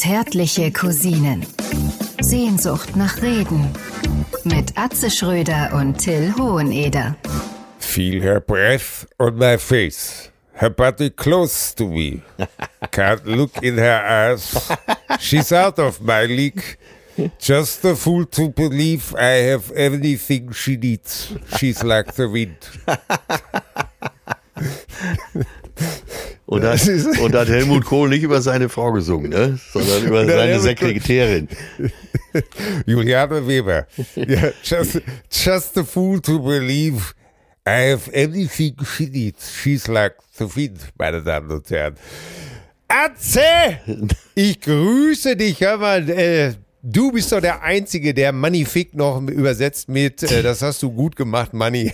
Zärtliche Cousinen. Sehnsucht nach Reden. Mit Atze Schröder und Till Hoheneder. Feel her breath on my face. Her body close to me. Can't look in her eyes. She's out of my league. Just a fool to believe I have everything she needs. She's like the wind. Und hat, und hat Helmut Kohl nicht über seine Frau gesungen, ne? sondern über seine Sekretärin. Juliane Weber. Yeah, just, just a fool to believe I have anything she needs. She's like the wind, meine Damen und Herren. Atze! Ich grüße dich, hör mal, äh, Du bist doch der Einzige, der Magnifik noch übersetzt mit, äh, das hast du gut gemacht, Manni.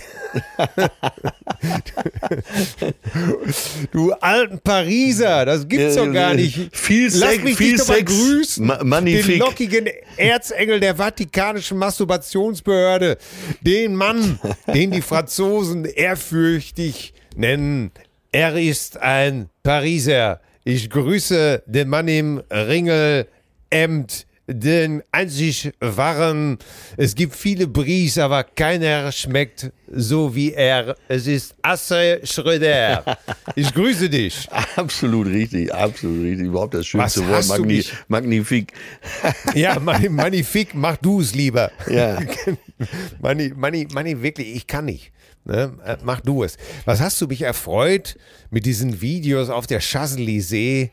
du alten Pariser, das gibt's doch gar nicht. Viel Lass Sex, mich viel dich doch mal Sex. grüßen. Ma. Den lockigen Erzengel der Vatikanischen Masturbationsbehörde. Den Mann, den die Franzosen ehrfürchtig nennen. Er ist ein Pariser. Ich grüße den Mann im Ringelemd den einzig wahren. Es gibt viele Bries, aber keiner schmeckt so wie er. Es ist Asse Schröder. Ich grüße dich. Absolut richtig, absolut richtig. Überhaupt das schönste Was Wort, Magni Magnifik. Ja, Mani- Magnifik, mach du es lieber. Ja. Mani, Mani, Mani, wirklich, ich kann nicht. Ne? Äh, Mach du es. Was hast du mich erfreut mit diesen Videos auf der Champs-Élysées?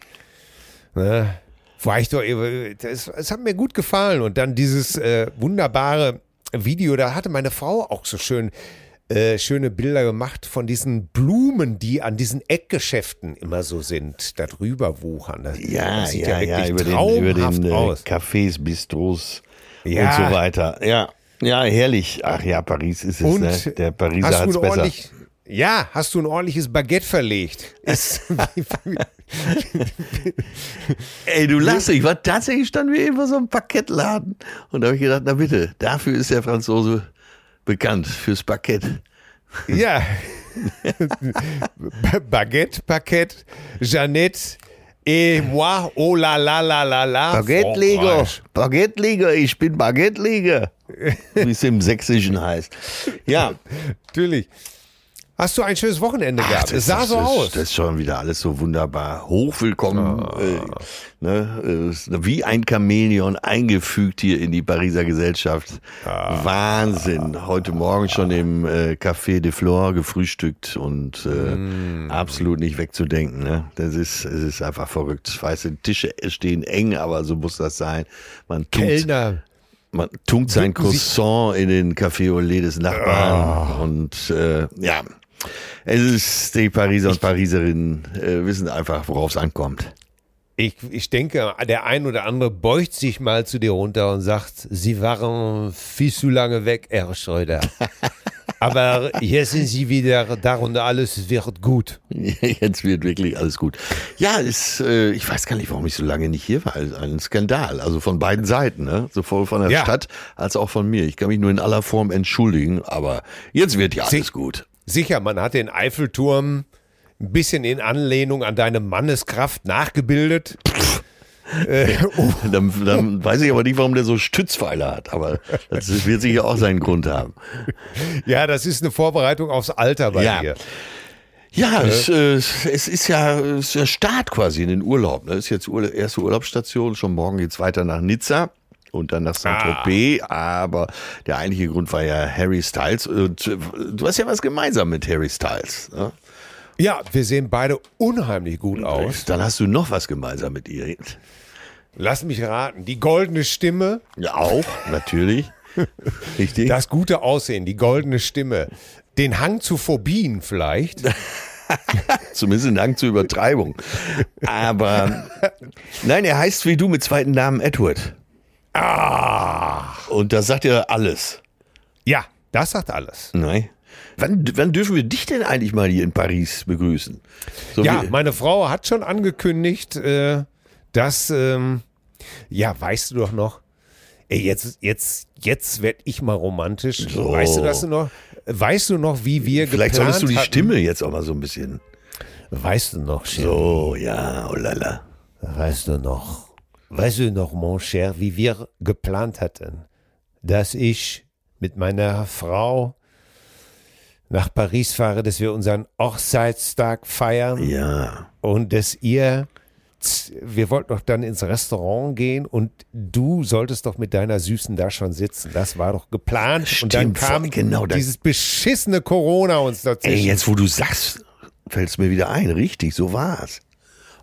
Ne? War ich doch, es, es hat mir gut gefallen. Und dann dieses äh, wunderbare Video, da hatte meine Frau auch so schön äh, schöne Bilder gemacht von diesen Blumen, die an diesen Eckgeschäften immer so sind, da drüber wuchern. Das, Ja, das sieht ja, ja, ja, über den, über den äh, aus. Cafés, Bistros Ja. und so weiter. Ja, ja, herrlich. Ach ja, Paris ist es. Und ne? Der Pariser du ein besser. ordentlich, ja, hast du ein ordentliches Baguette verlegt? Ey, du lachst, ich war tatsächlich stand wie immer so ein Parkettladen. Und da habe ich gedacht, na bitte, dafür ist der Franzose bekannt, fürs Parkett. ja. Baguette, Paquette, Jeannette et moi, oh la la la la la. Baguetteleger, Frankreich. Baguetteleger, ich bin Baguetteleger. Wie es im Sächsischen heißt. Ja, Natürlich. Hast du ein schönes Wochenende gehabt? Es sah das so ist, aus. Das ist schon wieder alles so wunderbar. Hochwillkommen. Äh, ne, äh, ist wie ein Chamäleon eingefügt hier in die Pariser Gesellschaft. Wahnsinn. Heute Morgen schon im äh, Café de Flore gefrühstückt und äh, absolut nicht wegzudenken. Ne? Das ist, es ist einfach verrückt. Weißt du, Tische stehen eng, aber so muss das sein. Man tut, Kellner. man tunkt sein Croissant in den Café lait des Nachbarn und äh, ja, es ist die Pariser und Pariserinnen äh, wissen einfach, worauf es ankommt. Ich, ich denke, der ein oder andere beugt sich mal zu dir runter und sagt, Sie waren viel zu lange weg, Herr Schröder. Aber jetzt sind Sie wieder da und alles wird gut. Jetzt wird wirklich alles gut. Ja, ist, äh, ich weiß gar nicht, warum ich so lange nicht hier war. Ein Skandal, also von beiden Seiten, ne? sowohl von der Ja. Stadt als auch von mir. Ich kann mich nur in aller Form entschuldigen, aber jetzt wird ja alles Sie- gut. Sicher, man hat den Eiffelturm ein bisschen in Anlehnung an deine Manneskraft nachgebildet. äh, oh, Dann, dann weiß ich aber nicht, warum der so Stützpfeiler hat, aber das wird sicher auch seinen Grund haben. ja, das ist eine Vorbereitung aufs Alter bei Ja. dir. Ja, es, äh, es ist ja, es ist ja Start quasi in den Urlaub. Ne? Es ist jetzt Urla erste Urlaubsstation. Schon morgen geht's weiter nach Nizza und dann nach Saint-Tropez. Aber der eigentliche Grund war ja Harry Styles. Und äh, du hast ja was gemeinsam mit Harry Styles. Ne? Ja, wir sehen beide unheimlich gut aus. Dann hast du noch was gemeinsam mit ihr. Lass mich raten, die goldene Stimme, Ja, auch, natürlich. Richtig. das gute Aussehen, die goldene Stimme, den Hang zu Phobien vielleicht. Zumindest ein Hang zur Übertreibung. Aber nein, er heißt wie du mit zweiten Namen Edward. Ah, Und das sagt ja alles. ja, das sagt alles. Nein. Wann, wann dürfen wir dich denn eigentlich mal hier in Paris begrüßen? So Ja, meine Frau hat schon angekündigt, äh, dass, ähm, ja, weißt du doch noch, ey, jetzt, jetzt, jetzt werd ich mal romantisch. So. Weißt du das noch? Weißt du noch, wie wir vielleicht solltest du die hatten? Stimme jetzt auch mal so ein bisschen. Weißt du noch, Sherry? So, ja, oh lala. Weißt du noch, weißt du noch, mon cher, wie wir geplant hatten, dass ich mit meiner Frau nach Paris fahre, dass wir unseren Hochzeitstag feiern Ja. und dass ihr, wir wollten doch dann ins Restaurant gehen und du solltest doch mit deiner Süßen da schon sitzen. Das war doch geplant. und dann Stimmt, kam genau, dieses beschissene Corona uns dazwischen. Ey, jetzt wo du sagst, fällt es mir wieder ein. Richtig, so war's.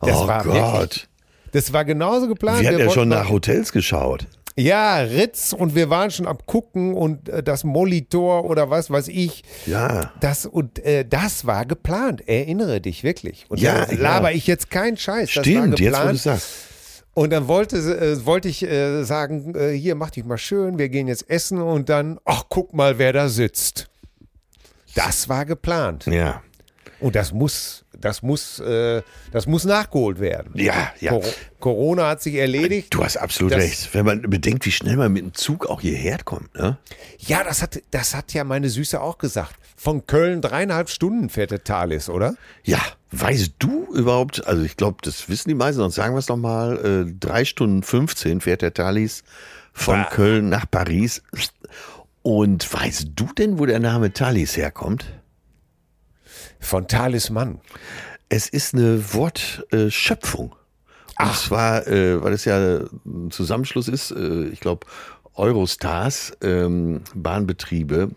Das oh war Gott. wirklich- das war genauso geplant. Wir hatten ja schon nach Hotels geschaut. Ja, Ritz und wir waren schon am gucken und äh, das Molitor oder was weiß ich. Ja. Das und äh, das war geplant. Erinnere dich wirklich. Und Ja, da laber ja. ich jetzt keinen Scheiß. Stimmt, jetzt wo du sagst. Und dann wollte, äh, wollte ich äh, sagen, äh, hier mach dich mal schön, wir gehen jetzt essen und dann, ach guck mal, wer da sitzt. Das war geplant. Ja. Und das muss, das muss, äh, das muss nachgeholt werden. Ja, ja. Cor Corona hat sich erledigt. Du hast absolut Das- recht. Wenn man bedenkt, wie schnell man mit dem Zug auch hierher kommt, ne? Ja, das hat, das hat ja meine Süße auch gesagt. Von Köln dreieinhalb Stunden fährt der Thalys, oder? Ja, weißt du überhaupt, also ich glaube, das wissen die meisten, sonst sagen wir es nochmal, äh, drei Stunden 15 fährt der Thalys von Ah. Köln nach Paris. Und weißt du denn, wo der Name Thalys herkommt? Von Talisman. Es ist eine Wortschöpfung. Und zwar, äh, weil es ja ein Zusammenschluss ist, äh, ich glaube, Eurostars, ähm, Bahnbetriebe,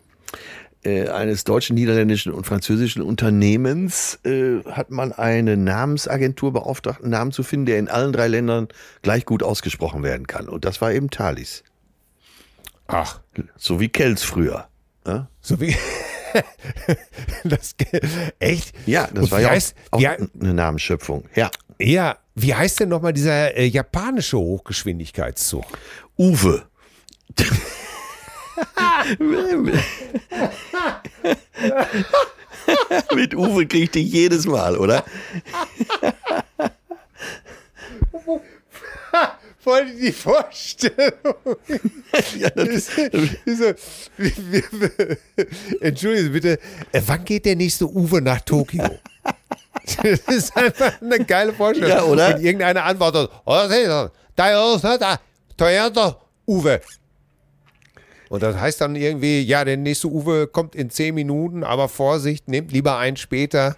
äh, eines deutschen, niederländischen und französischen Unternehmens äh, hat man eine Namensagentur beauftragt, einen Namen zu finden, der in allen drei Ländern gleich gut ausgesprochen werden kann. Und das war eben Thalys. Ach, So wie Kells früher. Ja, so wie. das, echt? ja das Und war ja heißt, auch, auch eine Namensschöpfung. Ja. ja, wie heißt denn nochmal dieser äh, japanische Hochgeschwindigkeitszug? Uwe. Mit Uwe krieg ich dich jedes Mal, oder? Voll die Vorstellung. Ja, das, Entschuldigen Sie bitte, äh, wann geht der nächste Uwe nach Tokio? Das ist einfach eine geile Vorstellung. Ja, oder? Und irgendeine antwortet, oh, da ist er, da, Toyota Uwe. Und das heißt dann irgendwie, ja, der nächste Uwe kommt in zehn Minuten, aber Vorsicht, nehmt lieber einen später,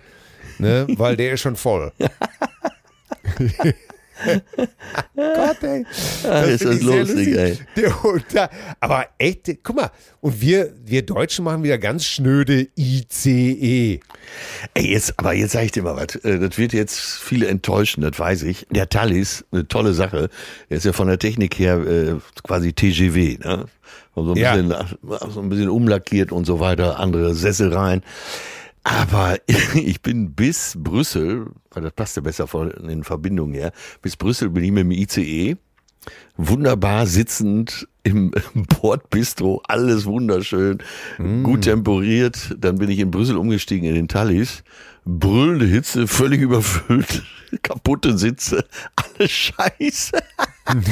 ne, weil der ist schon voll. Gott, ey. Das ist das lustig, ey. Da, aber echt, guck mal, und wir, wir Deutschen machen wieder ganz schnöde ICE. ey, jetzt, aber jetzt sag ich dir mal was. Äh, Das wird jetzt viele enttäuschen, das weiß ich. Der Thalys, eine tolle Sache. Der ist ja von der Technik her äh, quasi TGW, ne? Und So ein, Ja. bisschen, so ein bisschen umlackiert und so weiter, andere Sessel rein. Aber ich bin bis Brüssel, weil das passt ja besser von den Verbindungen her, bis Brüssel bin ich mit dem ICE wunderbar sitzend im Bordbistro, alles wunderschön, gut temporiert. Dann bin ich in Brüssel umgestiegen in den Thalys. Brüllende Hitze, völlig überfüllt, kaputte Sitze, alles scheiße.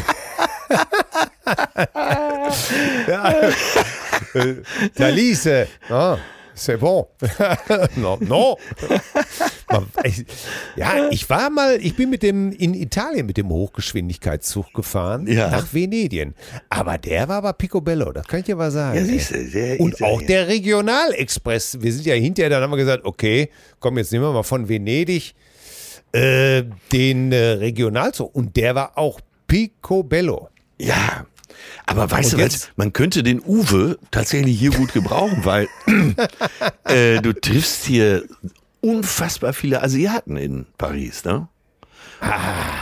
Äh, Thalys, ah, c'est bon. no, no. Ja, ich war mal, ich bin mit dem, in Italien mit dem Hochgeschwindigkeitszug gefahren, Ja. nach Venedien. Aber der war aber Picobello, das kann ich dir mal sagen. Ja, siehst du, der Und ja auch der Regionalexpress. Wir sind ja hinterher, dann haben wir gesagt, okay, komm, jetzt nehmen wir mal von Venedig äh, den äh, Regionalzug. Und der war auch Picobello. Ja, aber weißt Und du was, man könnte den Uwe tatsächlich hier gut gebrauchen, weil äh, du triffst hier unfassbar viele Asiaten in Paris, ne?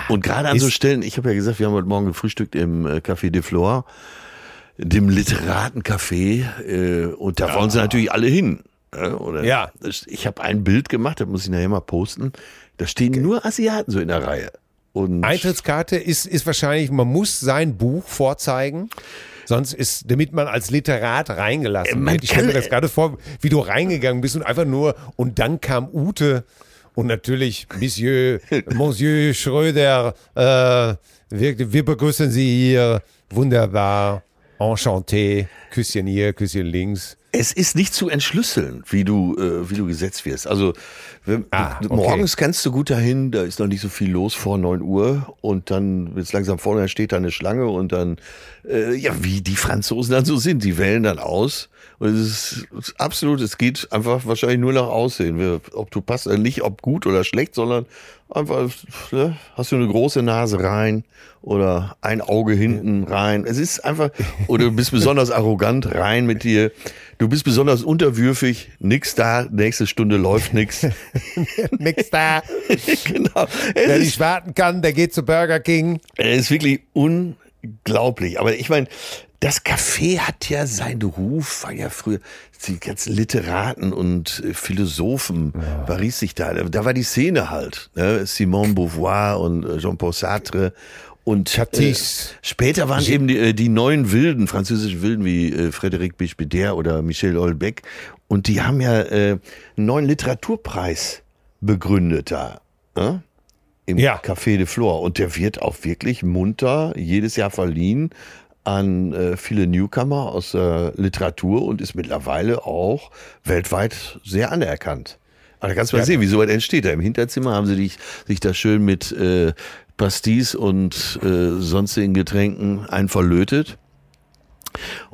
Und gerade an so Ah. Stellen, ich habe ja gesagt, wir haben heute Morgen gefrühstückt im äh, Café de Flore, dem Literatencafé, äh, und da wollen sie natürlich alle hin. äh, Oder Ja. Ich habe ein Bild gemacht, das muss ich nachher mal posten. Da stehen nur Asiaten so in der Reihe. Und Eintrittskarte ist, ist wahrscheinlich, man muss sein Buch vorzeigen. Sonst ist, damit man als Literat reingelassen wird. Ich stelle mir das gerade vor, wie du reingegangen bist und einfach nur, und dann kam Ute und natürlich Monsieur, Monsieur Schröder, äh, wir, wir begrüßen Sie hier, wunderbar, enchanté, Küsschen hier, Küsschen links. Es ist nicht zu entschlüsseln, wie du, äh, wie du gesetzt wirst. Also wenn, Ah, okay. morgens kannst du gut dahin, da ist noch nicht so viel los vor 9 Uhr und dann wird es langsam vorne, da steht da eine Schlange und dann, äh, ja, wie die Franzosen dann so sind, die wählen dann aus. Und es ist, absolut, es geht einfach wahrscheinlich nur nach Aussehen. Wer- Ob du passt, nicht ob gut oder schlecht, sondern einfach, ne, hast du eine große Nase rein oder ein Auge hinten rein. Es ist einfach, oder du bist besonders arrogant rein mit dir. Du bist besonders unterwürfig, nix da, nächste Stunde läuft nix. Nix da. genau. Wer Es nicht ist, warten kann, der geht zu Burger King. es ist wirklich unglaublich. Aber ich meine, das Café hat ja seinen Ruf, war ja früher die ganzen Literaten und äh, Philosophen, Paris sich da, da war die Szene halt. Ne? Simone Beauvoir und äh, Jean-Paul Sartre. Und. Äh, später waren eben die, äh, die neuen Wilden, französischen Wilden wie äh, Frédéric Bichbeder oder Michel Houellebecq. Und die haben ja äh, einen neuen Literaturpreis begründet da. Ne? Im Ja. Café de Flore. Und der wird auch wirklich munter jedes Jahr verliehen an äh, viele Newcomer aus der Literatur und ist mittlerweile auch weltweit sehr anerkannt. Aber da kannst du mal Ja. sehen, wie sowas entsteht. Da im Hinterzimmer haben sie dich, sich da schön mit äh, Pastis und äh, sonstigen Getränken einverlötet.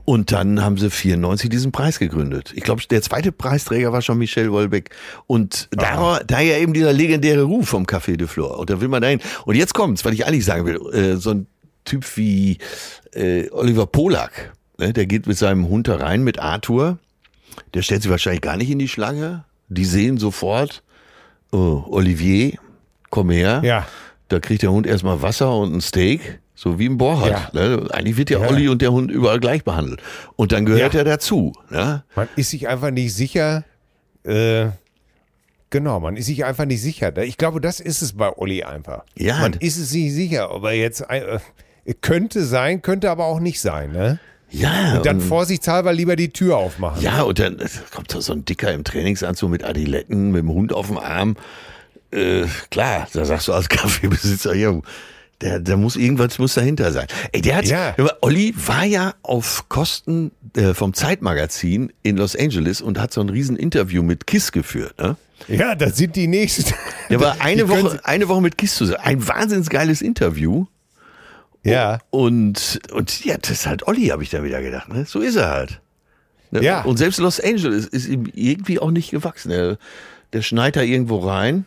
Und dann haben sie 94 diesen Preis gegründet. Ich glaube, der zweite Preisträger war schon Michel Wolbeck. Und da, daher eben dieser legendäre Ruf vom Café de Flore. Und da will man dahin. Und jetzt kommt's, was ich eigentlich sagen will. Äh, so ein Typ wie äh, Oliver Polak, ne, der geht mit seinem Hund da rein, mit Arthur. Der stellt sich wahrscheinlich gar nicht in die Schlange. Die sehen sofort, oh, Olivier, komm her. Ja. Da kriegt der Hund erstmal Wasser und ein Steak, so wie im Bohrhard. Ne? Eigentlich wird der Ja. Olli und der Hund überall gleich behandelt. Und dann gehört Ja. er dazu. Ne? Man ist sich einfach nicht sicher. Äh, genau, man ist sich einfach nicht sicher. Ich glaube, das ist es bei Olli einfach. Ja. Man ist es nicht sicher, ob er jetzt äh, könnte sein, könnte aber auch nicht sein. Ne? Ja, Und dann und, vorsichtshalber lieber die Tür aufmachen. ja, und dann kommt da so ein Dicker im Trainingsanzug mit Adiletten, mit dem Hund auf dem Arm. Äh, klar, da sagst du als Kaffeebesitzer, ja, der, der muss irgendwas muss dahinter sein. Ey, der hat, Ja. Olli war ja auf Kosten äh, vom Zeitmagazin in Los Angeles und hat so ein riesen Interview mit Kiss geführt. Ne? Ja, das sind die nächsten. Der war eine Die Woche, eine Woche mit Kiss zusammen. Ein wahnsinnig geiles Interview. Ja. Und, und ja, das ist halt Olli, habe ich da wieder gedacht. Ne? So ist er halt. Ne? Ja. Und selbst Los Angeles ist ihm irgendwie auch nicht gewachsen. Der, der schneit da irgendwo rein.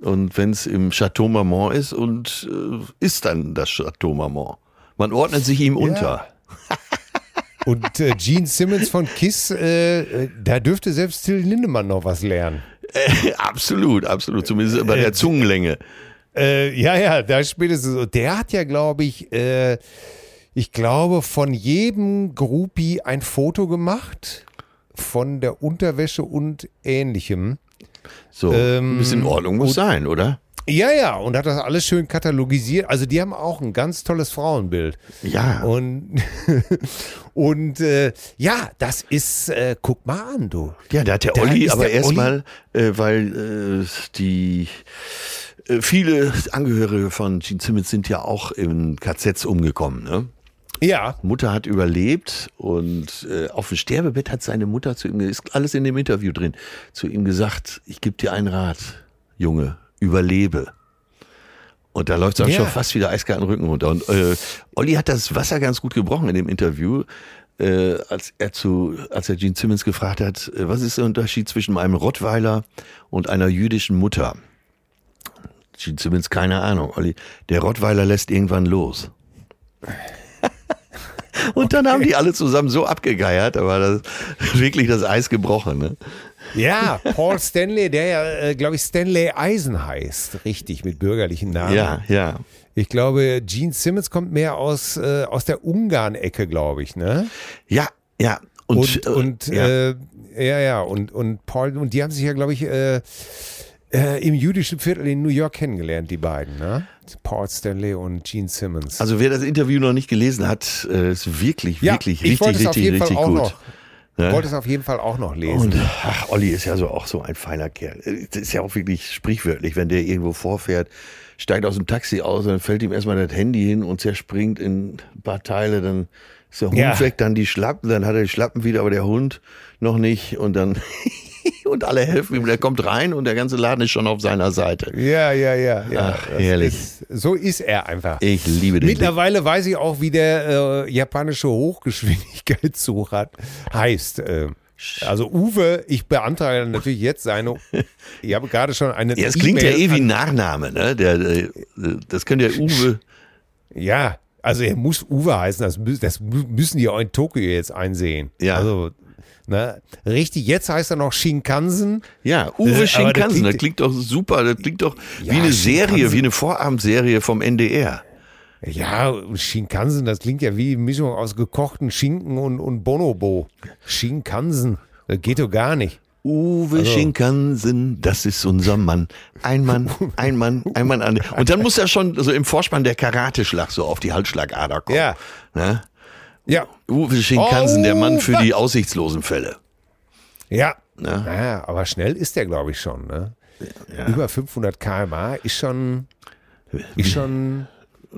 Und wenn es im Chateau Marmont ist und äh, ist dann das Chateau Marmont. Man ordnet sich ihm unter. Und äh, Gene Simmons von Kiss, äh, äh, da dürfte selbst Till Lindemann noch was lernen. absolut, absolut. Zumindest bei der Zungenlänge. Äh, ja, ja, da spätestens. so. Der hat ja, glaube ich, äh, ich glaube, von jedem Groupie ein Foto gemacht. Von der Unterwäsche und ähnlichem. So, Ähm, bisschen in Ordnung muss sein, oder? Ja, ja, und hat das alles schön katalogisiert. Also die haben auch ein ganz tolles Frauenbild. Ja. Und, und äh, ja, das ist, äh, guck mal an, du. Ja, da hat der Da Olli ist aber erstmal, äh, weil äh, die viele Angehörige von Gene Simmons sind ja auch in KZs umgekommen. Ne? Ja, Mutter hat überlebt und äh, auf dem Sterbebett hat seine Mutter zu ihm, ist alles in dem Interview drin, zu ihm gesagt, ich gebe dir einen Rat, Junge, überlebe. Und da läuft es auch Ja. schon fast wieder eiskalt den Rücken runter. Und äh, Olli hat das Wasser ganz gut gebrochen in dem Interview, äh, als er zu, als er Gene Simmons gefragt hat, äh, was ist der Unterschied zwischen einem Rottweiler und einer jüdischen Mutter? Gene Simmons, keine Ahnung. Olli, der Rottweiler lässt irgendwann los. Und dann haben die alle zusammen so abgegeiert, aber das wirklich das Eis gebrochen. Ne? ja, Paul Stanley, der ja, äh, glaube ich, Stanley Eisen heißt, richtig, mit bürgerlichen Namen. Ja, ja. Ich glaube, Gene Simmons kommt mehr aus, äh, aus der Ungarn-Ecke, glaube ich, ne? Ja, ja. Und, äh, und, ja. äh, ja, ja, und, und Paul, und die haben sich ja, glaube ich, äh, äh, im jüdischen Viertel in New York kennengelernt, die beiden, ne? Paul Stanley und Gene Simmons. also wer das Interview noch nicht gelesen hat, äh, ist wirklich, ja, wirklich, ich richtig, richtig, Fall richtig gut. noch, Ne? wollte es auf jeden Fall auch noch lesen. Und ach, Olli ist ja so auch so ein feiner Kerl. Das ist ja auch wirklich sprichwörtlich, wenn der irgendwo vorfährt, steigt aus dem Taxi aus, dann fällt ihm erstmal das Handy hin und zerspringt in ein paar Teile, dann ist der Hund Ja. weg, dann die Schlappen, dann hat er die Schlappen wieder, aber der Hund noch nicht und dann und alle helfen ihm, der kommt rein und der ganze Laden ist schon auf seiner Seite. Ja, ja, ja. ja. Ach, herrlich. Ist, so ist er einfach. Ich liebe den. Mittlerweile weiß ich auch, wie der äh, japanische Hochgeschwindigkeitszug hat, heißt. Äh, also Uwe, ich beantrage natürlich jetzt seine. Ich habe gerade schon eine. Ja, es klingt ja eh wie ein Nachname, ne? Der, äh, das könnte ja Uwe. Ja, also er muss Uwe heißen. Das, mü- das mü- müssen die auch in Tokio jetzt einsehen. Ja. Also ne, richtig. Jetzt heißt er noch Shinkansen. Ja, Äh, Uwe aber Shinkansen, das das klingt- klingt doch super. Das klingt doch Ja, wie eine Serie, wie eine Vorabendserie vom NDR. Ja, Shinkansen, das klingt ja wie eine Mischung aus gekochten Schinken und, und Bonobo. Shinkansen, das geht doch gar nicht. Uwe Also Shinkansen, das ist unser Mann. Ein Mann, ein Mann, ein Mann an. Und dann muss ja schon so im Vorspann der Karateschlag so auf die Halsschlagader kommen. Ja. Ne? Ja, Uwe Shinkansen, der Mann für die aussichtslosen Fälle. ja. Ja. Naja, aber schnell ist der, glaube ich, schon. Ne? Über 500 km/h ist schon, ist schon,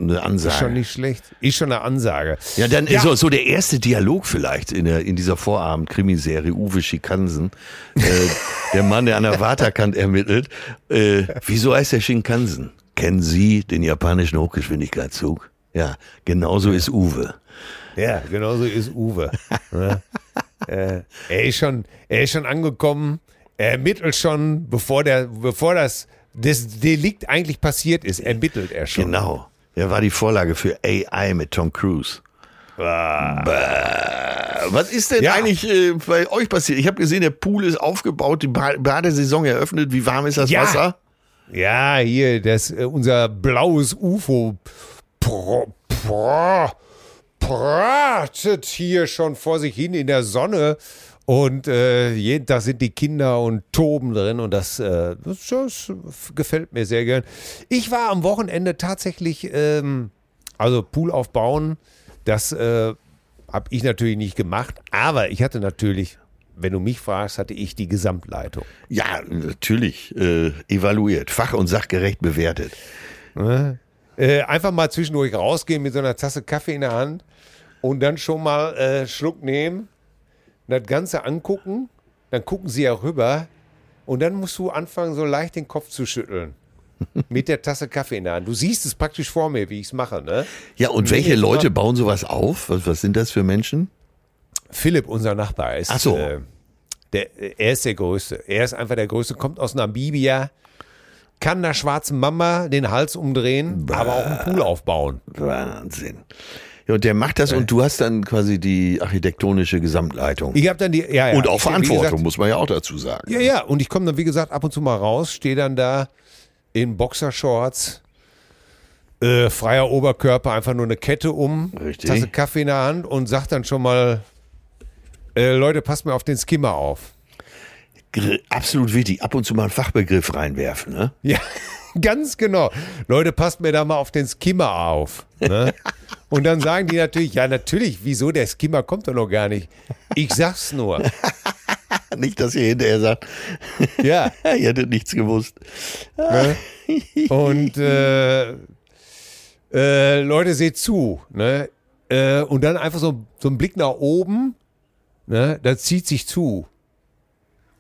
Eine ist schon Ansage. nicht schlecht. Ist schon eine Ansage. Ja, dann Ja. So, so der erste Dialog vielleicht in, der, in dieser Vorabend-Krimiserie Uwe Shinkansen. äh, der Mann, der an der Waterkant ermittelt. Äh, wieso heißt der Shinkansen? Kennen Sie den japanischen Hochgeschwindigkeitszug? Ja, genauso ist Uwe. Ja, genauso ist Uwe. äh, er, ist schon, er ist schon angekommen, er ermittelt schon, bevor, der, bevor das, das Delikt eigentlich passiert ist, ermittelt er schon. Genau. Der war die Vorlage für AI mit Tom Cruise. Bäh. Was ist denn Ja. eigentlich äh, bei euch passiert? Ich habe gesehen, der Pool ist aufgebaut, die Ba- Badesaison eröffnet. Wie warm ist das Ja. Wasser? Ja, hier, das, äh, unser blaues UFO pro, pro, pratet hier schon vor sich hin in der Sonne. Und äh, jeden Tag sind die Kinder und toben drin und das, äh, das, das gefällt mir sehr gern. Ich war am Wochenende tatsächlich, ähm, also Pool aufbauen, das äh, habe ich natürlich nicht gemacht, aber ich hatte natürlich, wenn du mich fragst, hatte ich die Gesamtleitung. Ja, natürlich. Äh, evaluiert, fach- und sachgerecht bewertet. Äh, einfach mal zwischendurch rausgehen mit so einer Tasse Kaffee in der Hand und dann schon mal äh, Schluck nehmen, das Ganze angucken, dann gucken sie ja rüber und dann musst du anfangen, so leicht den Kopf zu schütteln. mit der Tasse Kaffee in der Hand. Du siehst es praktisch vor mir, wie ich es mache, ne? Ja, und welche Leute bauen sowas auf? Was, was sind das für Menschen? Philipp, unser Nachbar, ist. Ach so. Äh, der, er ist der Größte. Er ist einfach der Größte, kommt aus Namibia, kann der schwarzen Mama den Hals umdrehen, aber auch einen Pool aufbauen. Wahnsinn. Ja, und der macht das und du hast dann quasi die architektonische Gesamtleitung. Ich habe dann die. Ja, ja, und auch Verantwortung, gesagt, muss man ja auch dazu sagen. Ja, ja, und ich komme dann, wie gesagt, ab und zu mal raus, stehe dann da in Boxershorts, äh, freier Oberkörper, einfach nur eine Kette um, Richtig. Tasse Kaffee in der Hand und sag dann schon mal, äh, Leute, passt mir auf den Skimmer auf. Absolut wichtig. Ab und zu mal einen Fachbegriff reinwerfen. Ne? Ja, ganz genau. Leute, passt mir da mal auf den Skimmer auf. Ne? Und dann sagen die natürlich, ja, natürlich, wieso, der Skimmer kommt doch noch gar nicht. Ich sag's nur. Nicht, dass ihr hinterher sagt, Ja. ihr hättet nichts gewusst. Ne? Und äh, äh, Leute, seht zu. Ne? Äh, und dann einfach so, so ein Blick nach oben, ne? das zieht sich zu.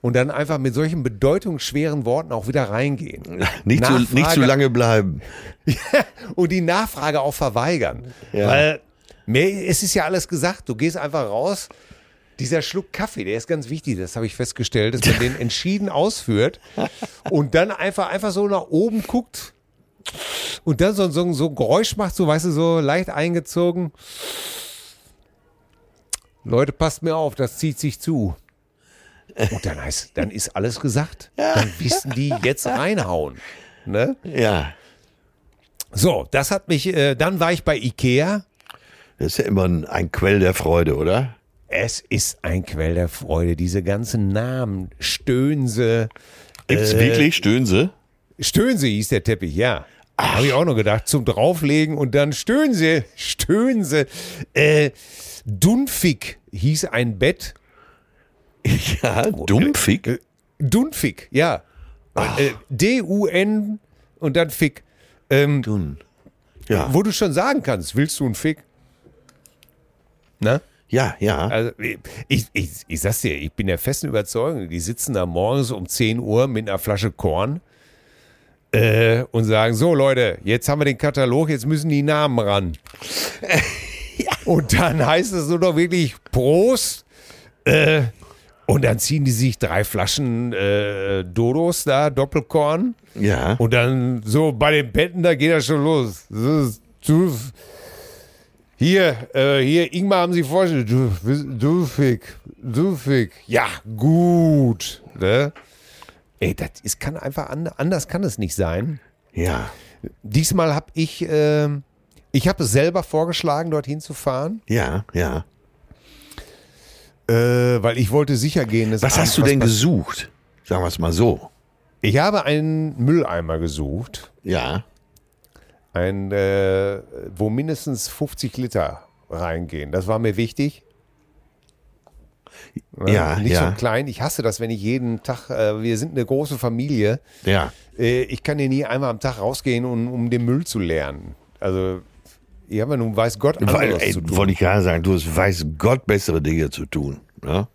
Und dann einfach mit solchen bedeutungsschweren Worten auch wieder reingehen. Nicht zu, nicht zu lange bleiben. Und die Nachfrage auch verweigern. Ja. Weil mehr, es ist ja alles gesagt. Du gehst einfach raus. Dieser Schluck Kaffee, der ist ganz wichtig, das habe ich festgestellt, dass man den entschieden ausführt und dann einfach, einfach so nach oben guckt und dann so, so, so ein Geräusch macht, so weißt du, so leicht eingezogen. Leute, passt mir auf, das zieht sich zu. Und dann heißt, dann ist alles gesagt. Dann wissen die jetzt reinhauen. Ne? Ja. So, das hat mich, äh, dann war ich bei Ikea. Das ist ja immer ein, ein Quell der Freude, oder? Es ist ein Quell der Freude, diese ganzen Namen, Stöhnse. Gibt's Äh, wirklich Stöhnse? Stöhnse hieß der Teppich, ja. Habe ich auch noch gedacht, zum Drauflegen und dann Stöhnse, Stöhnse. Äh, Dunfig hieß ein Bett. Ja, dumpfig. Äh, Dunfig, ja. Äh, D-U-N und dann Fick. Ähm, Tun. Ja, wo du schon sagen kannst, willst du einen Fick? Ne? ja, ja. Also ich, ich, ich sag's dir, ich bin der festen Überzeugung, die sitzen da morgens um 10 Uhr mit einer Flasche Korn äh, und sagen, so Leute, jetzt haben wir den Katalog, jetzt müssen die Namen ran. Und dann heißt es nur noch wirklich Prost. Äh, und dann ziehen die sich drei Flaschen äh, Dodos da, Doppelkorn. ja. Und dann so bei den Betten, da geht das schon los. Hier, äh, hier, Ingmar haben Sie vorgestellt. Du, du Fick, du Fick. Ja, gut. Ne? Ey, das ist, kann einfach an, anders kann es nicht sein. ja. Diesmal habe ich, äh, ich habe es selber vorgeschlagen, dorthin zu fahren, Ja, ja. Äh, weil ich wollte sicher gehen. dass Was hast du denn gesucht? Sagen wir es mal so. Ich habe einen Mülleimer gesucht, Ja. ein, äh, wo mindestens 50 Liter reingehen. Das war mir wichtig. Ja, nicht ja. so klein. Ich hasse das, wenn ich jeden Tag, äh, wir sind eine große Familie. Ja. Äh, ich kann hier nie einmal am Tag rausgehen, um, um den Müll zu leeren. Also, ja nun weiß Gott anderes Weil, ey, zu tun. wollte ich gerade sagen, du hast, weiß Gott bessere Dinge zu tun. Ja?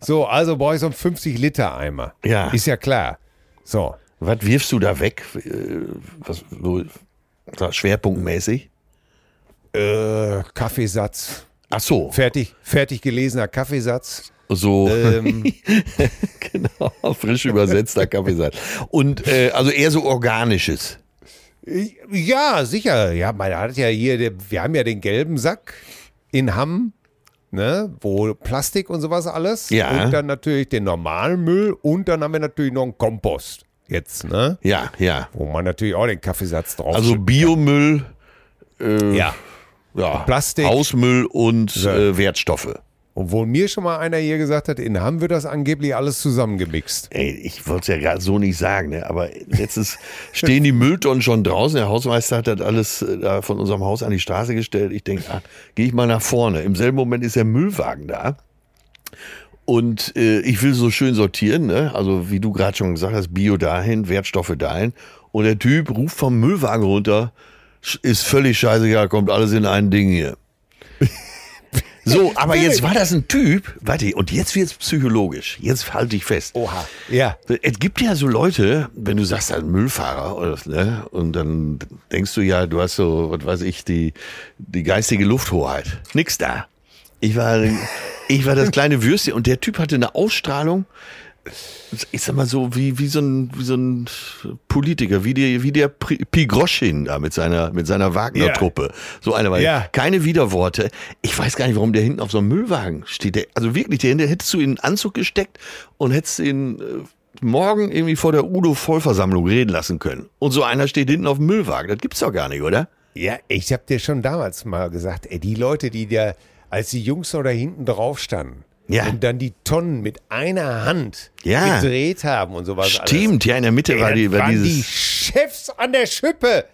So, also brauche ich so einen 50 Liter Eimer. Ja. Ist ja klar. So. Was wirfst du da weg? Äh, Was, so, so schwerpunktmäßig? Äh, Kaffeesatz. Ach so, Fertig, fertig gelesener Kaffeesatz. so Ähm, genau, frisch übersetzter Kaffeesatz. Und äh, also eher so organisches. Ja, sicher. Ja, man hat ja hier, wir haben ja den gelben Sack in Hamm, ne, wo Plastik und sowas alles. Ja. Und dann natürlich den normalen Müll und dann haben wir natürlich noch einen Kompost jetzt, ne, Ja, ja. wo man natürlich auch den Kaffeesatz drauf Also Biomüll, äh, ja. ja, Plastik. Hausmüll und äh, Wertstoffe. Obwohl mir schon mal einer hier gesagt hat, in Hamm wird das angeblich alles zusammengemixt. Ey, ich wollte es ja gerade so nicht sagen, ne? aber letztens stehen die Mülltonnen schon draußen. Der Hausmeister hat das alles äh, da von unserem Haus an die Straße gestellt. Ich denke, ah, gehe ich mal nach vorne. Im selben Moment ist der Müllwagen da. Und äh, ich will so schön sortieren, ne? also wie du gerade schon gesagt hast, Bio dahin, Wertstoffe dahin. Und der Typ ruft vom Müllwagen runter, ist völlig scheißegal, kommt alles in ein Ding hier. So, aber jetzt war das ein Typ, warte, und jetzt wird's psychologisch. Jetzt halte ich fest. Oha. Ja. Es gibt ja so Leute, wenn du sagst, ein Müllfahrer, oder, ne, und dann denkst du ja, du hast so, was weiß ich, die, die geistige Lufthoheit. Nix da. Ich war, ich war das kleine Würstchen und der Typ hatte eine Ausstrahlung, ich sag mal so, wie, wie so ein, wie so ein Politiker, wie der, wie der Pigroschin da mit seiner, mit seiner Wagner-Truppe. So einer war Ja. keine Widerworte. Ich weiß gar nicht, warum der hinten auf so einem Müllwagen steht. Der, also wirklich, der, hättest du in einen Anzug gesteckt und hättest ihn äh, morgen irgendwie vor der Udo-Vollversammlung reden lassen können. Und so einer steht hinten auf dem Müllwagen. Das gibt's doch gar nicht, oder? Ja, ich habe dir schon damals mal gesagt, ey, die Leute, die da, als die Jungs noch da hinten drauf standen Ja. und dann die Tonnen mit einer Hand Ja. gedreht haben und sowas Stimmt, ja, in der Mitte alles. war die, war waren die dieses. Chefs an der Schippe.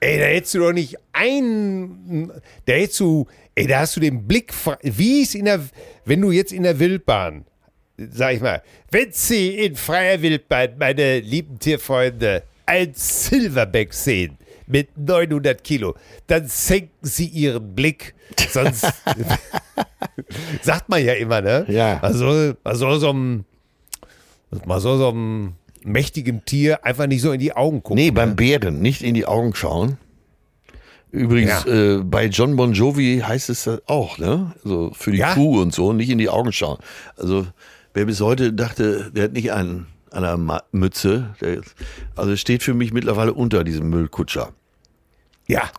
Ey, da hättest du doch nicht ein, da hättest du, ey, da hast du den Blick, wie es in der, wenn du jetzt in der Wildbahn, sag ich mal, wenn Sie in freier Wildbahn, meine lieben Tierfreunde, ein Silverback sehen mit 900 Kilo, dann senken Sie Ihren Blick, sonst sagt man ja immer, ne? Ja. Man soll, man soll so einem, man soll so einem mächtigen Tier einfach nicht so in die Augen gucken. Nee, beim Bären, nicht in die Augen schauen. Übrigens, äh, bei John Bon Jovi heißt es das auch, ne? Also für die Ja. Kuh und so, nicht in die Augen schauen. Also wer bis heute dachte, der hat nicht einen an der Mütze, der, also steht für mich mittlerweile unter diesem Müllkutscher. Ja.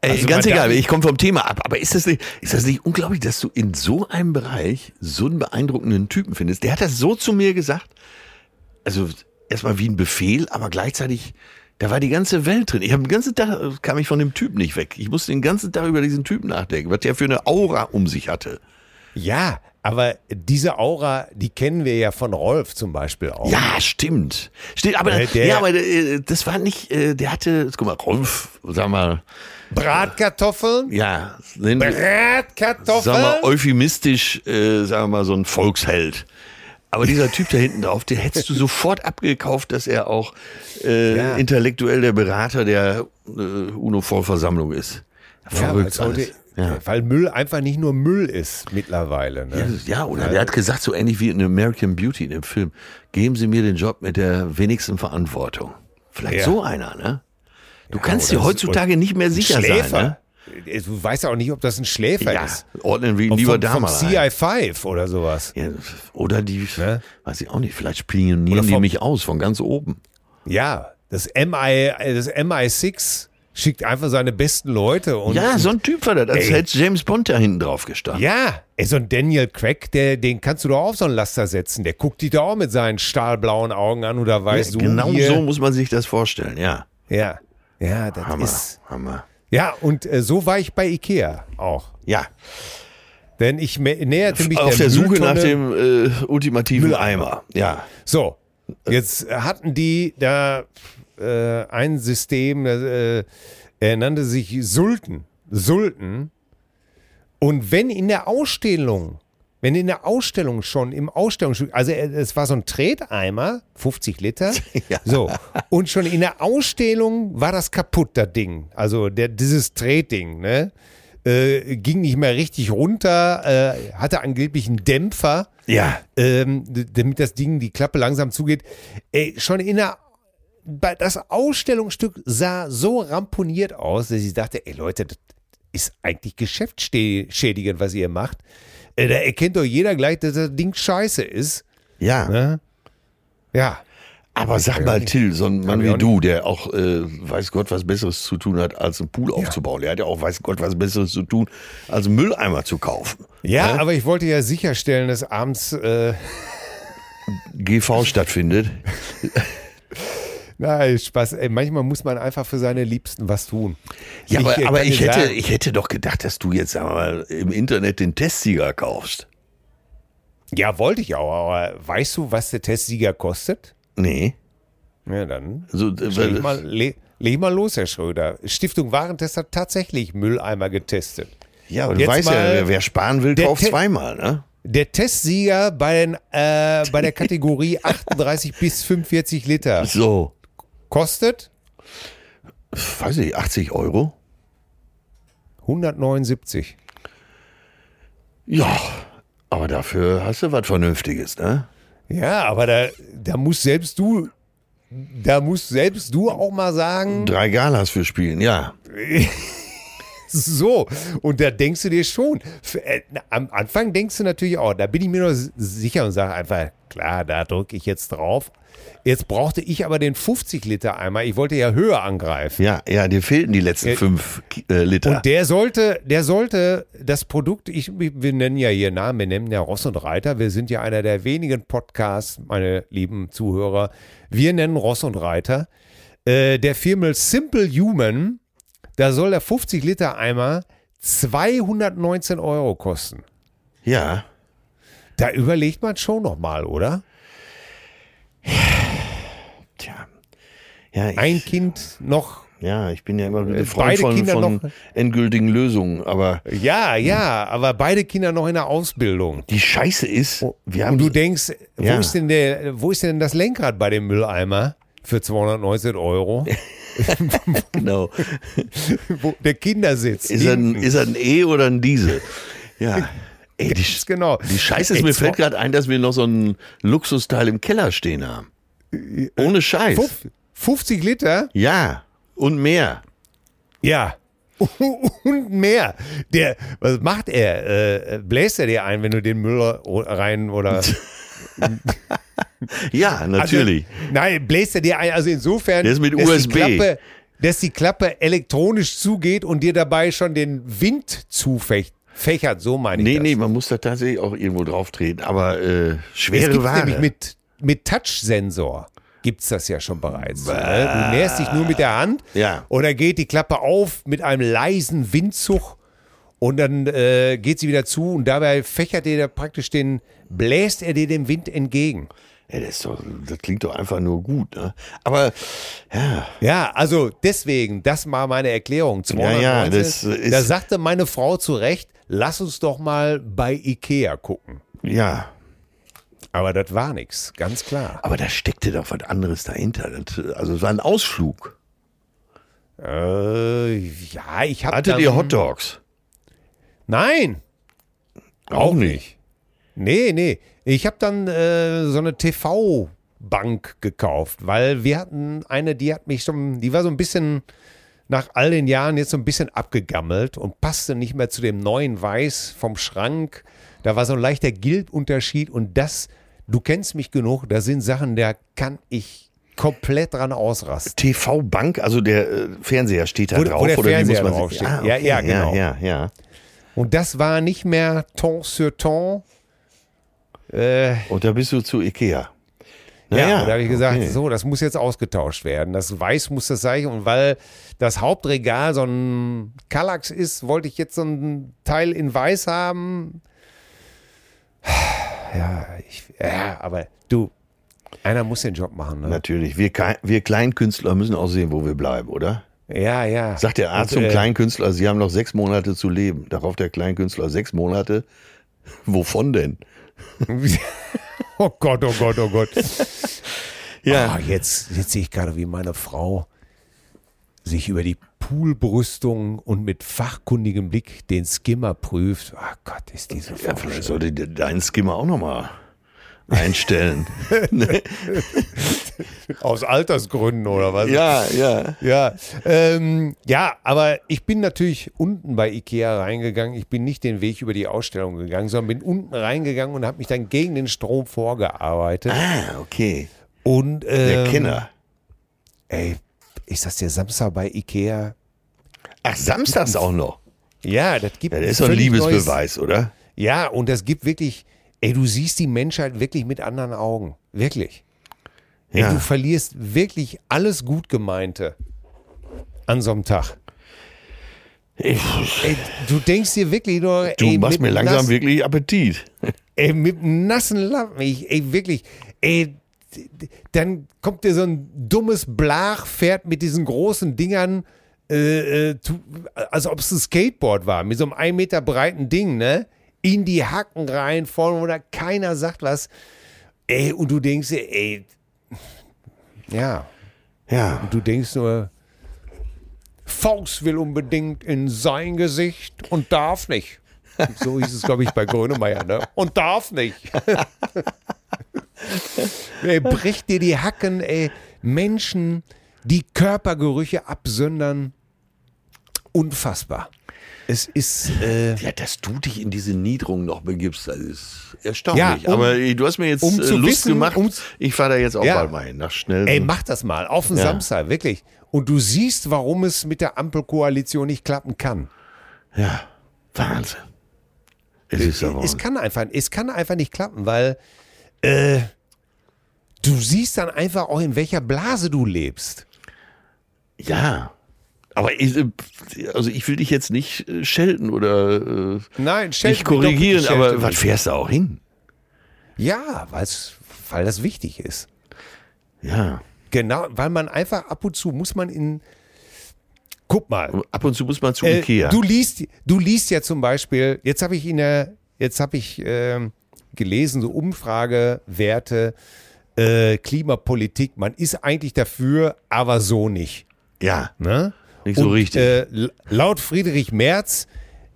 Ey, Also ganz egal, ich komme vom Thema ab. Aber ist das, nicht, ist das nicht unglaublich, dass du in so einem Bereich so einen beeindruckenden Typen findest? Der hat das so zu mir gesagt. Also erstmal wie ein Befehl, aber gleichzeitig, da war die ganze Welt drin. Ich habe den ganzen Tag, äh, kam ich von dem Typen nicht weg. Ich musste den ganzen Tag über diesen Typen nachdenken, was der für eine Aura um sich hatte. Ja, aber diese Aura, die kennen wir ja von Rolf zum Beispiel auch. Ja, stimmt. Stimmt, aber, Äh, der- ja, aber äh, das war nicht, äh, der hatte, guck mal, Rolf, sag mal, Bratkartoffeln? ja, Bratkartoffeln? sagen wir mal, euphemistisch, äh, sagen wir mal, so ein Volksheld. Aber dieser Typ da hinten drauf, den hättest du sofort abgekauft, dass er auch äh, Ja. intellektuell der Berater der äh, UNO-Vollversammlung ist. Ja, Verrückt weil, heute, alles. Ja. weil Müll einfach nicht nur Müll ist mittlerweile. Ne? Ja, oder der hat gesagt, so ähnlich wie in American Beauty in dem Film, geben Sie mir den Job mit der wenigsten Verantwortung. Vielleicht Ja. so einer, ne? Du kannst dir heutzutage nicht mehr sicher Schläfer. sein, ne? Du weißt ja auch nicht, ob das ein Schläfer Ja, ist. ordnen wir ihn lieber vom, da vom mal ein. CI5 oder sowas. Ja, oder die, Ne? weiß ich auch nicht, vielleicht spionieren Oder die vom- mich aus von ganz oben. Ja, das MI, das MI6 schickt einfach seine besten Leute und ja, so ein Typ war das, als hätte James Bond da hinten drauf gestanden. Ja, ey, so ein Daniel Craig, der, den kannst du doch auf so einen Laster setzen. Der guckt dich da auch mit seinen stahlblauen Augen an oder weiß du genau hier, so muss man sich das vorstellen, ja. Ja, ja, das Hammer, ist. Hammer. Ja, und äh, so war ich bei Ikea auch. Ja, Denn ich näherte mich auf der Suche nach dem äh, ultimativen Mülleimer. Eimer. Ja, So, jetzt hatten die da äh, ein System, äh, er nannte sich Sulten. Sulten. Und wenn in der Ausstellung, wenn in der Ausstellung schon im Ausstellungsstück, also äh, es war so ein Treteimer, 50 Liter, Ja. so, und schon in der Ausstellung war das kaputt, das Ding. Also der, dieses Tretding, ne? Äh, ging nicht mehr richtig runter, äh, hatte angeblich einen Dämpfer ja. ähm, damit das Ding, die Klappe langsam zugeht. Ey, schon in der, das Ausstellungsstück sah so ramponiert aus, dass ich dachte, ey Leute, das ist eigentlich geschäftsschädigend, was ihr macht. Äh, da erkennt doch jeder gleich, dass das Ding scheiße ist. Ja. Ne? Ja. Aber sag mal, Till, so ein Mann wie du, der auch äh, weiß Gott was Besseres zu tun hat, als einen Pool aufzubauen. Der hat ja auch weiß Gott was Besseres zu tun, als einen Mülleimer zu kaufen. Ja, aber ich wollte ja sicherstellen, dass abends, äh, GV stattfindet. na, Spaß, ey, manchmal muss man einfach für seine Liebsten was tun. Ja, aber, äh, aber ich, hätte, sagen- ich hätte doch gedacht, dass du jetzt mal, im Internet den Testsieger kaufst. Ja, wollte ich auch, aber weißt du, was der Testsieger kostet? Nee. Ja, dann Also, äh, leg mal, le, leg mal los, Herr Schröder. Stiftung Warentest hat tatsächlich Mülleimer getestet. ja, aber du weißt ja, wer, sparen will, der kauft zweimal, ne? Der Testsieger bei, den, äh, bei der Kategorie 38 bis 45 Liter So, kostet weiß ich, 80 Euro? 179. Ja, aber dafür hast du was Vernünftiges, ne? Ja, aber da, da muss selbst du, da musst selbst du auch mal sagen, Drei Galas für spielen, ja. So, und da denkst du dir schon, äh, am Anfang denkst du natürlich auch, da bin ich mir noch s- sicher und sage einfach, klar, da drücke ich jetzt drauf. Jetzt brauchte ich aber den 50 Liter Eimer, ich wollte ja höher angreifen. Ja, ja, dir fehlten die letzten Ja. fünf äh, Liter. Und der sollte, der sollte das Produkt, ich, wir nennen ja hier Namen, wir nennen ja Ross und Reiter, wir sind ja einer der wenigen Podcasts, meine lieben Zuhörer, wir nennen Ross und Reiter. Äh, der Firmel Simple Human, da soll der 50 Liter Eimer 219 Euro kosten. ja, Da überlegt man schon nochmal, oder? tja. Ja, ich, Ein Kind noch, ja, ich bin ja immer Äh, ein Freund beide von, Kinder von noch- endgültigen Lösungen, aber ja, ja, aber beide Kinder noch in der Ausbildung. die Scheiße ist, wir haben Und du denkst, wo, Ja. ist denn der, wo ist denn das Lenkrad bei dem Mülleimer für 219 Euro? genau. wo der Kindersitz. Ist er, ein, ist er ein E oder ein Diesel? Ja. Ey, die, genau. die Scheiße ist, mir fällt gerade ein, dass wir noch so ein Luxusteil im Keller stehen haben. Ohne Scheiß. Fuf- 50 Liter? Ja, und mehr. Ja. Und mehr. Der, was macht er? Äh, bläst er dir ein, wenn du den Müll rein oder. Ja, natürlich. Also, nein, bläst er dir ein. Also insofern. Der ist mit dass die USB. Klappe, dass die Klappe elektronisch zugeht und dir dabei schon den Wind zufächert. So meine ich nee, das. nee, man muss da tatsächlich auch irgendwo drauf treten. Aber äh, schwere Ware. nämlich mit, mit Touch-Sensor gibt's das ja schon bereits. Ne? Du näherst dich nur mit der Hand Ja. und dann geht die Klappe auf mit einem leisen Windzug und dann äh, geht sie wieder zu und dabei fächert er dir praktisch den, bläst er dir den Wind entgegen. ja, das, doch, das klingt doch einfach nur gut. Ne? Aber ja, Ja, also deswegen, das war meine Erklärung. 219, Ja, ja, das ist- da sagte meine Frau zu Recht, lass uns doch mal bei Ikea gucken. ja. Aber das war nix, ganz klar. Aber da steckte doch was anderes dahinter. Das, also es war ein Ausflug. Äh, ja, ich habe Hattet ihr Hot Dogs? Nein, Auch nicht. nee, nee. Ich habe dann äh, so eine TV-Bank gekauft, weil wir hatten eine, die hat mich schon, die war so ein bisschen nach all den Jahren jetzt so ein bisschen abgegammelt und passte nicht mehr zu dem neuen Weiß vom Schrank. Da war so ein leichter Gildunterschied und das, du kennst mich genug, da sind Sachen, da kann ich komplett dran ausrasten. TV-Bank, also der äh, Fernseher steht da Wo- wo drauf. der oder wie Fernseher muss man draufsteht. Ah, Ja, okay. ja, genau. Ja, ja, ja. Und das war nicht mehr Ton sur Ton. Äh, Und da bist du zu Ikea. Ja, und da habe ich gesagt, okay. so, das muss jetzt ausgetauscht werden. Das Weiß muss das sein. Und weil das Hauptregal so ein Kallax ist, wollte ich jetzt so ein Teil in Weiß haben. Ja, ich, ja aber du, einer muss den Job machen. Ne? Natürlich. Wir, wir Kleinkünstler müssen auch sehen, wo wir bleiben, oder? Ja, ja. Sagt der Arzt Und, zum äh, Kleinkünstler, Sie haben noch sechs Monate zu leben. Darauf der Kleinkünstler, sechs Monate? Wovon denn? oh Gott, oh Gott, oh Gott. Ja. Ah, jetzt, jetzt sehe ich gerade, wie meine Frau sich über die Poolbrüstung und mit fachkundigem Blick den Skimmer prüft. Oh Gott, ist diese Ja, vielleicht sollte der- dein Skimmer auch nochmal einstellen. Aus Altersgründen oder was? ja, ja. Ja, ähm, ja, aber ich bin natürlich unten bei Ikea reingegangen. Ich bin nicht den Weg über die Ausstellung gegangen, sondern bin unten reingegangen und habe mich dann gegen den Strom vorgearbeitet. Ah, okay. Und Der ähm, Kenner. Ey, ist das der Samstag bei Ikea? Ach, samstags auch noch. Ja, das gibt Ja, das ist doch ein Liebesbeweis, oder? Neues. Ja, und das gibt wirklich, ey, du siehst die Menschheit wirklich mit anderen Augen. Wirklich. Ey, Ja. du verlierst wirklich alles gut gemeinte an so einem Tag. Ich, Ey, du denkst dir wirklich nur, du ey, machst mir langsam nass- wirklich Appetit. Ey, mit einem nassen Lappen, ich, ey, wirklich, ey, dann kommt dir so ein dummes Blachpferd mit diesen großen Dingern, äh, äh, tu- als ob es ein Skateboard war, mit so einem ein Meter breiten Ding, ne? In die Hacken rein, vorne oder keiner sagt was. Ey, und du denkst dir, ey, ja, Ja. und du denkst nur, Faust will unbedingt in sein Gesicht und darf nicht. So hieß es, glaube ich, bei Grönemeyer, ne? Und darf nicht. ey, bricht dir die Hacken, ey. Menschen, die Körpergerüche absondern. Unfassbar. Es ist, äh, Ja, dass du dich in diese Niederung noch begibst, das ist erstaunlich. Ja, um- Aber du hast mir jetzt um äh, zu Lust wissen, gemacht. um- ich fahre da jetzt auch Ja. bald mal hin. Nach schnell. ey, mach das mal. Auf den Ja. Samstag, wirklich. Und du siehst, warum es mit der Ampelkoalition nicht klappen kann. ja, Wahnsinn. Es ist aber. es kann einfach, es kann einfach nicht klappen, weil äh, du siehst dann einfach auch, in welcher Blase du lebst. Ja. Aber ich, äh, also ich will dich jetzt nicht äh, schelten oder äh, Nein, stell nicht korrigieren, aber was fährst du auch hin? Ja, weil das wichtig ist. Ja. Genau, weil man einfach ab und zu muss man in. Guck mal. Ab und zu muss man zu Äh, Ikea. du liest, du liest ja zum Beispiel. Jetzt habe ich in der, jetzt habe ich ähm, gelesen so Umfragewerte, äh, Klimapolitik. Man ist eigentlich dafür, aber so nicht. ja, Ne? nicht so Und, richtig. Äh, laut Friedrich Merz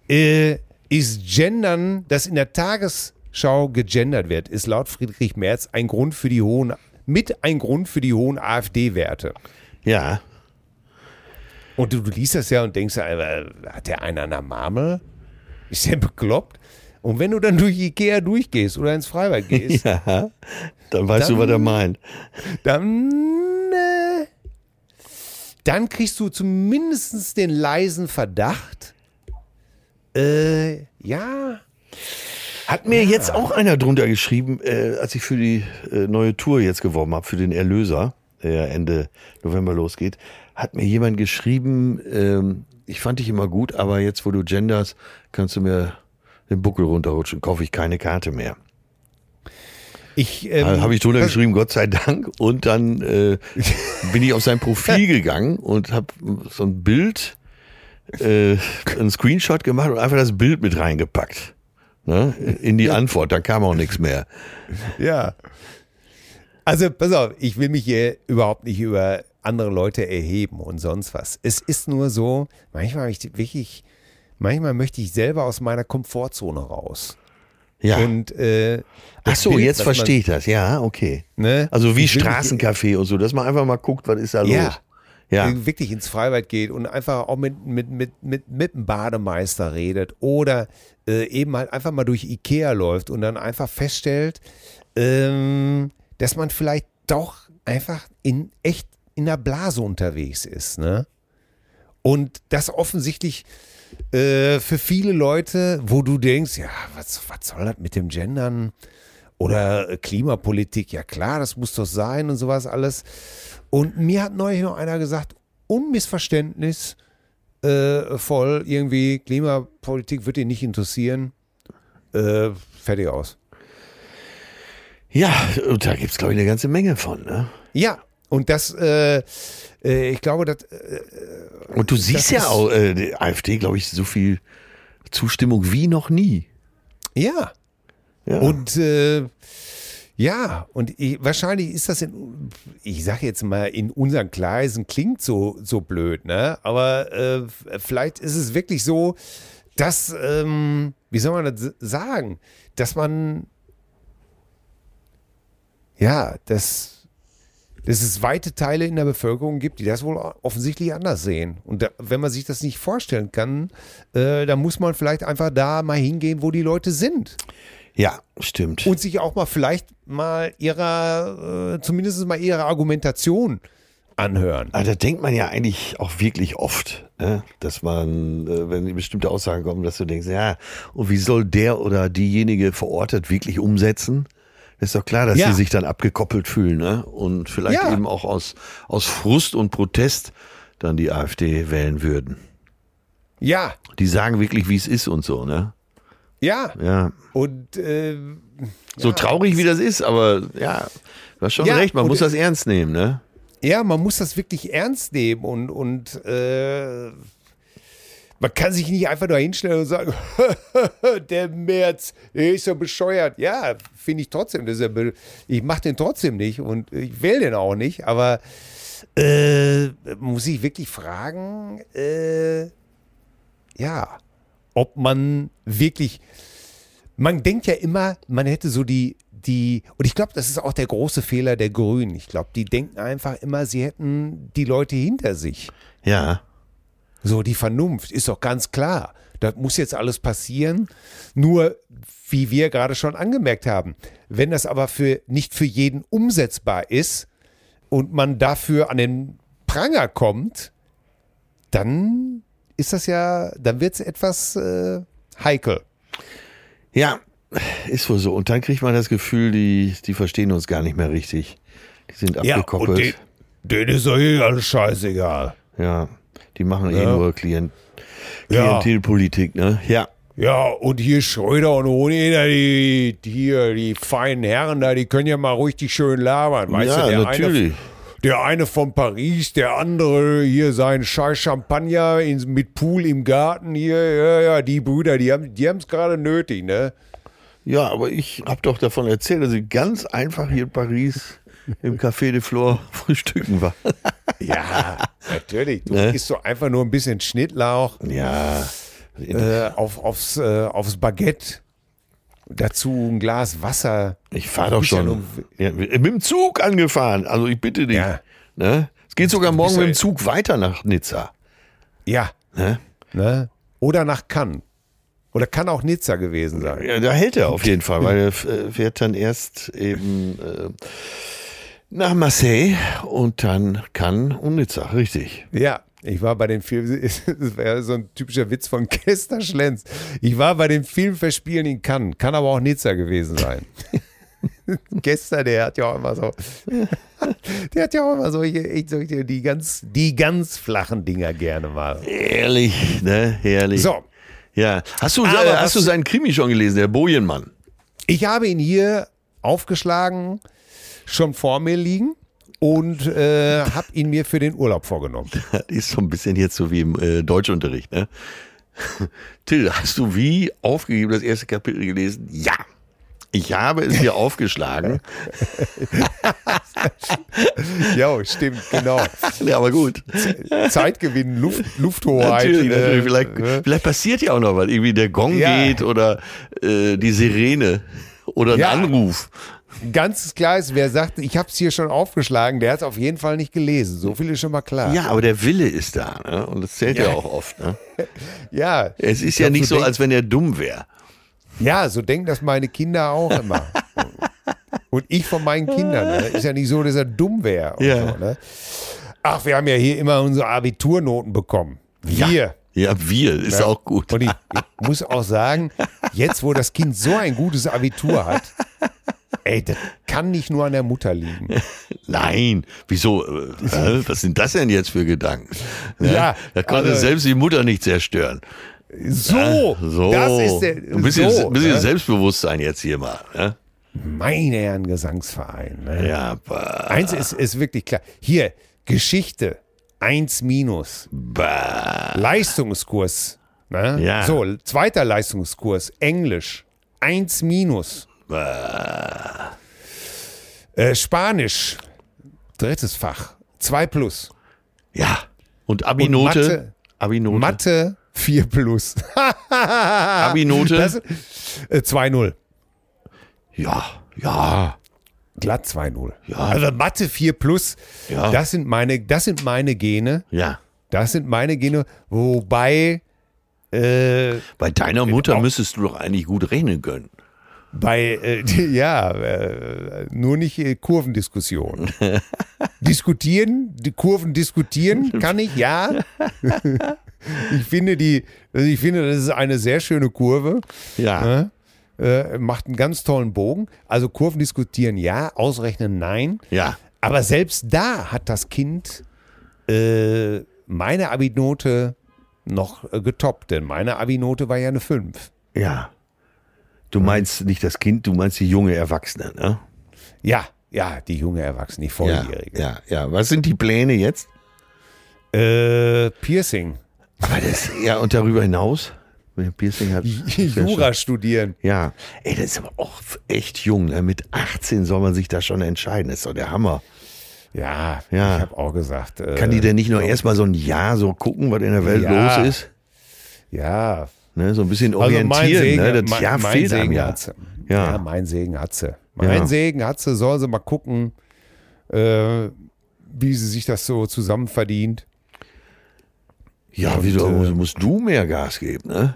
äh, ist Gendern, das in der Tagesschau gegendert wird, ist laut Friedrich Merz ein Grund für die hohen, mit ein Grund für die hohen AfD-Werte. ja. Und du, du liest das ja und denkst, äh, hat der einen an der Marmel? Ist der bekloppt? Und wenn du dann durch Ikea durchgehst oder ins Freibad gehst, Ja. Dann weißt du, was er Dann- meint. dann, äh, dann kriegst du zumindest den leisen Verdacht, äh, ja, Hat mir jetzt auch einer drunter geschrieben, äh, als ich für die äh, neue Tour jetzt geworben habe, für den Erlöser, der ja Ende November losgeht, hat mir jemand geschrieben, ähm, ich fand dich immer gut, aber jetzt, wo du genders, kannst du mir den Buckel runterrutschen, kaufe ich keine Karte mehr. ich, ähm, Da habe ich drunter geschrieben, Gott sei Dank. Und dann äh, bin ich auf sein Profil gegangen und habe so ein Bild, äh, einen Screenshot gemacht und einfach das Bild mit reingepackt. Ne? In die Antwort, dann kam auch nichts mehr. Ja. Also, pass auf, ich will mich hier überhaupt nicht über andere Leute erheben und sonst was. Es ist nur so, manchmal habe ich wirklich, manchmal möchte ich selber aus meiner Komfortzone raus. Ja. Und äh, Ach so, Bild, jetzt verstehe ich das. Ja, okay. Ne? Also wie Straßencafé und so, dass man einfach mal guckt, was ist da Ja. los. Ja. wirklich ins Freibad geht und einfach auch mit, mit, mit, mit, mit dem Bademeister redet oder äh, eben halt einfach mal durch Ikea läuft und dann einfach feststellt, ähm, dass man vielleicht doch einfach in echt in der Blase unterwegs ist, ne? Und das offensichtlich äh, für viele Leute, wo du denkst, ja, was, was soll das mit dem Gendern oder äh, Klimapolitik? Ja klar, das muss doch sein und sowas alles. Und mir hat neulich noch einer gesagt, Unmissverständnis äh, voll, irgendwie Klimapolitik wird ihn nicht interessieren. Äh, fertig aus. Ja, und da gibt es, glaube ich, eine ganze Menge von. Ne? Ja, und das, äh, äh, ich glaube, das, äh, Und du siehst Das ja auch, äh, AfD, glaube ich, so viel Zustimmung wie noch nie. ja. Ja. Und äh, ja, und ich, wahrscheinlich ist das in, ich sage jetzt mal, in unseren Kreisen klingt so, so blöd, ne? Aber äh, vielleicht ist es wirklich so, dass, ähm, wie soll man das sagen, dass man, ja, dass, dass es weite Teile in der Bevölkerung gibt, die das wohl offensichtlich anders sehen. Und da, wenn man sich das nicht vorstellen kann, äh, dann muss man vielleicht einfach da mal hingehen, wo die Leute sind ja, stimmt. und sich auch mal vielleicht mal ihrer, äh, zumindest mal ihre Argumentation anhören. Aber da denkt man ja eigentlich auch wirklich oft, ne? dass man, äh, wenn bestimmte Aussagen kommen, dass du denkst, ja, und wie soll der oder diejenige verortet wirklich umsetzen? Ist doch klar, dass Ja. sie sich dann abgekoppelt fühlen ne? und vielleicht Ja. eben auch aus, aus Frust und Protest dann die AfD wählen würden. Ja, Die sagen wirklich, wie es ist und so, ne? ja. Ja. Und äh, So traurig wie das ist, aber ja, du hast schon Ja, recht, man muss das ernst nehmen, ne? ja, man muss das wirklich ernst nehmen und, und äh, man kann sich nicht einfach nur hinstellen und sagen, der März, der ist ja bescheuert. Ja, finde ich trotzdem. Das ja ich mache den trotzdem nicht und ich wähle den auch nicht. Aber äh, muss ich wirklich fragen, äh, ja, ob man wirklich, man denkt ja immer, man hätte so die, die, und ich glaube, das ist auch der große Fehler der Grünen. Ich glaube, die denken einfach immer, sie hätten die Leute hinter sich. Ja. So, die Vernunft ist doch ganz klar. Das muss jetzt alles passieren. Nur, wie wir gerade schon angemerkt haben, wenn das aber für, nicht für jeden umsetzbar ist und man dafür an den Pranger kommt, dann ist das ja, dann wird es etwas äh, heikel. Ja, ist wohl so. Und dann kriegt man das Gefühl, die, die verstehen uns gar nicht mehr richtig. Die sind abgekoppelt. den, denen ist doch eh alles scheißegal. Ja, die machen eh Ja. nur Klient. Klientelpolitik, ne? Ja. Ja, und hier Schröder und Hoheneder, die, die hier, die feinen Herren da, die können ja mal richtig schön labern. Weißt ja, du, der natürlich. Eine, der eine von Paris, der andere hier sein Scheiß Champagner in, mit Pool im Garten hier. Ja, ja, die Brüder, die haben die es gerade nötig, ne? Ja, aber ich habe doch davon erzählt, dass ich ganz einfach hier in Paris im Café de Flore frühstücken war. Ja, natürlich. Du Ne? isst so einfach nur ein bisschen Schnittlauch Ja. äh, auf, aufs, äh, aufs Baguette. Dazu ein Glas Wasser. Ich fahre doch bist ja schon nur- ja, mit dem Zug angefahren. Also ich bitte dich. Ja. Ne? Es geht sogar morgen mit dem Zug weiter nach Nizza. Ja, Ne? ne? Oder nach Cannes. Oder kann auch Nizza gewesen sein. Ja, da hält er auf jeden Fall, weil er äh, fährt dann erst eben äh, nach Marseille und dann Cannes und Nizza, richtig. Ja, ich war bei den Film, das wäre so ein typischer Witz von Kester Schlenz. Ich war bei den Filmverspielen in Cannes, kann aber auch Nizza gewesen sein. Kester, der hat ja auch immer so, der hat ja auch immer solche, solche die ganz, die ganz flachen Dinger gerne mal. Herrlich, ne? Herrlich. So, Ja. Hast du, Aber was- hast du seinen Krimi schon gelesen, der Bojenmann? ich habe ihn hier aufgeschlagen, schon vor mir liegen und äh, habe ihn mir für den Urlaub vorgenommen. Das ist so ein bisschen jetzt so wie im äh, Deutschunterricht, ne? Till, hast du wie aufgegeben das erste Kapitel gelesen? Ja. Ich habe es hier aufgeschlagen. ja, stimmt, genau. Ja, aber gut. Zeitgewinn, Luft, Lufthoheit. Natürlich, äh, natürlich. Vielleicht, äh, vielleicht passiert ja auch noch was. Irgendwie der Gong Ja. geht oder äh, die Sirene oder ein Ja. Anruf. Ganz klar ist, wer sagt, ich habe es hier schon aufgeschlagen, der hat es auf jeden Fall nicht gelesen. So viel ist schon mal klar. Ja, aber der Wille ist da. Ne? Und das zählt ja, Ja. auch oft. Ne? ja. Es ist ja nicht so, als wenn er dumm wäre. Ja, so denken das meine Kinder auch immer. Und ich von meinen Kindern. Ne? Ist ja nicht so, dass er dumm wäre. Ja. So, ne? Ach, wir haben ja hier immer unsere Abiturnoten bekommen. Wir. Ja, wir, ist Ja. auch gut. Und ich, ich muss auch sagen, jetzt, wo das Kind so ein gutes Abitur hat, ey, das kann nicht nur an der Mutter liegen. Nein, wieso? äh? Was sind das denn jetzt für Gedanken? Ne? Ja, da konnte also- selbst die Mutter nicht zerstören. So, So, das ist der. ein bisschen, so, ein bisschen ne? Selbstbewusstsein jetzt hier mal. Ne? Mein Herren Gesangsverein. Ne? Ja, aber, Eins ist, ist wirklich klar. Hier, Geschichte, eins minus. bah, Leistungskurs. Ne? Ja. So, zweiter Leistungskurs, Englisch, eins minus. Äh, Spanisch, drittes Fach, zwei plus. ja. Und Und Abi-Note? Mathe, Abi-Note? Mathe, vier plus. Abi-Note? Äh, 2-0. Ja, ja. Glatt 2-0. Ja. Also Mathe 4 plus, Ja. das, sind meine, das sind meine Gene. Ja. Das sind meine Gene, wobei äh, Bei deiner Mutter auch- müsstest du doch eigentlich gut rechnen können. Bei, äh, ja, äh, nur nicht äh, Kurvendiskussion. diskutieren, die Kurven diskutieren kann ich, ja. ich finde die, also ich finde, das ist eine sehr schöne Kurve. Ja. Ne? Äh, macht einen ganz tollen Bogen. Also Kurven diskutieren ja, ausrechnen nein. Ja. Aber selbst da hat das Kind äh, meine Abi-Note noch äh, getoppt, denn meine Abi-Note war ja eine 5. Ja. Du meinst nicht das Kind, du meinst die junge Erwachsene, ne? Ja, ja, die junge Erwachsene, die Volljährige. Ja, ja. Was sind die Pläne jetzt? Äh, Piercing. Aber das, ja, und darüber hinaus? Wenn er Piercing hat. ja Jura studieren. Ja. Ey, das ist aber auch echt jung. Ne? Mit 18 soll man sich da schon entscheiden. Das ist doch der Hammer. Ja, Ja. ich habe auch gesagt. Äh, Kann die denn nicht nur erstmal so ein Jahr so gucken, was in der Welt Ja. los ist? Ja, Ne? So ein bisschen also mein orientieren. Segen, ne? Das mein, mein Segen ja. hat sie. Ja. Ja. mein Segen hat sie. Mein Ja. Segen hat sie, soll sie mal gucken, äh, wie sie sich das so zusammen verdient. Ja, wieso äh, musst du mehr Gas geben, ne?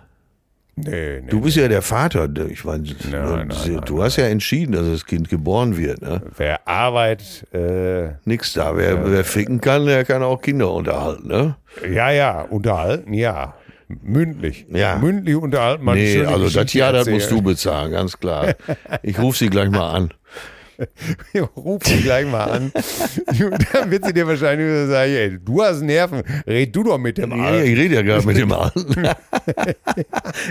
Nee, nee. Du bist ja der Vater. Ich meine, Nein, du nein, du hast ja entschieden, dass das Kind geboren wird. Ne? Wer Arbeit, äh, Nix da. Wer, wer ficken kann, der kann auch Kinder unterhalten. Ne? ja, ja, unterhalten, ja. Mündlich. Ja. Mündlich unterhalten. eine Nee, also das Jahr, das musst du bezahlen, ganz klar. Ich rufe sie gleich mal an. Ruf sie gleich mal an. Dann wird sie dir wahrscheinlich sagen, ey, du hast Nerven, red du doch mit dem Ja, Alten. ich rede ja gerade mit dem Alten.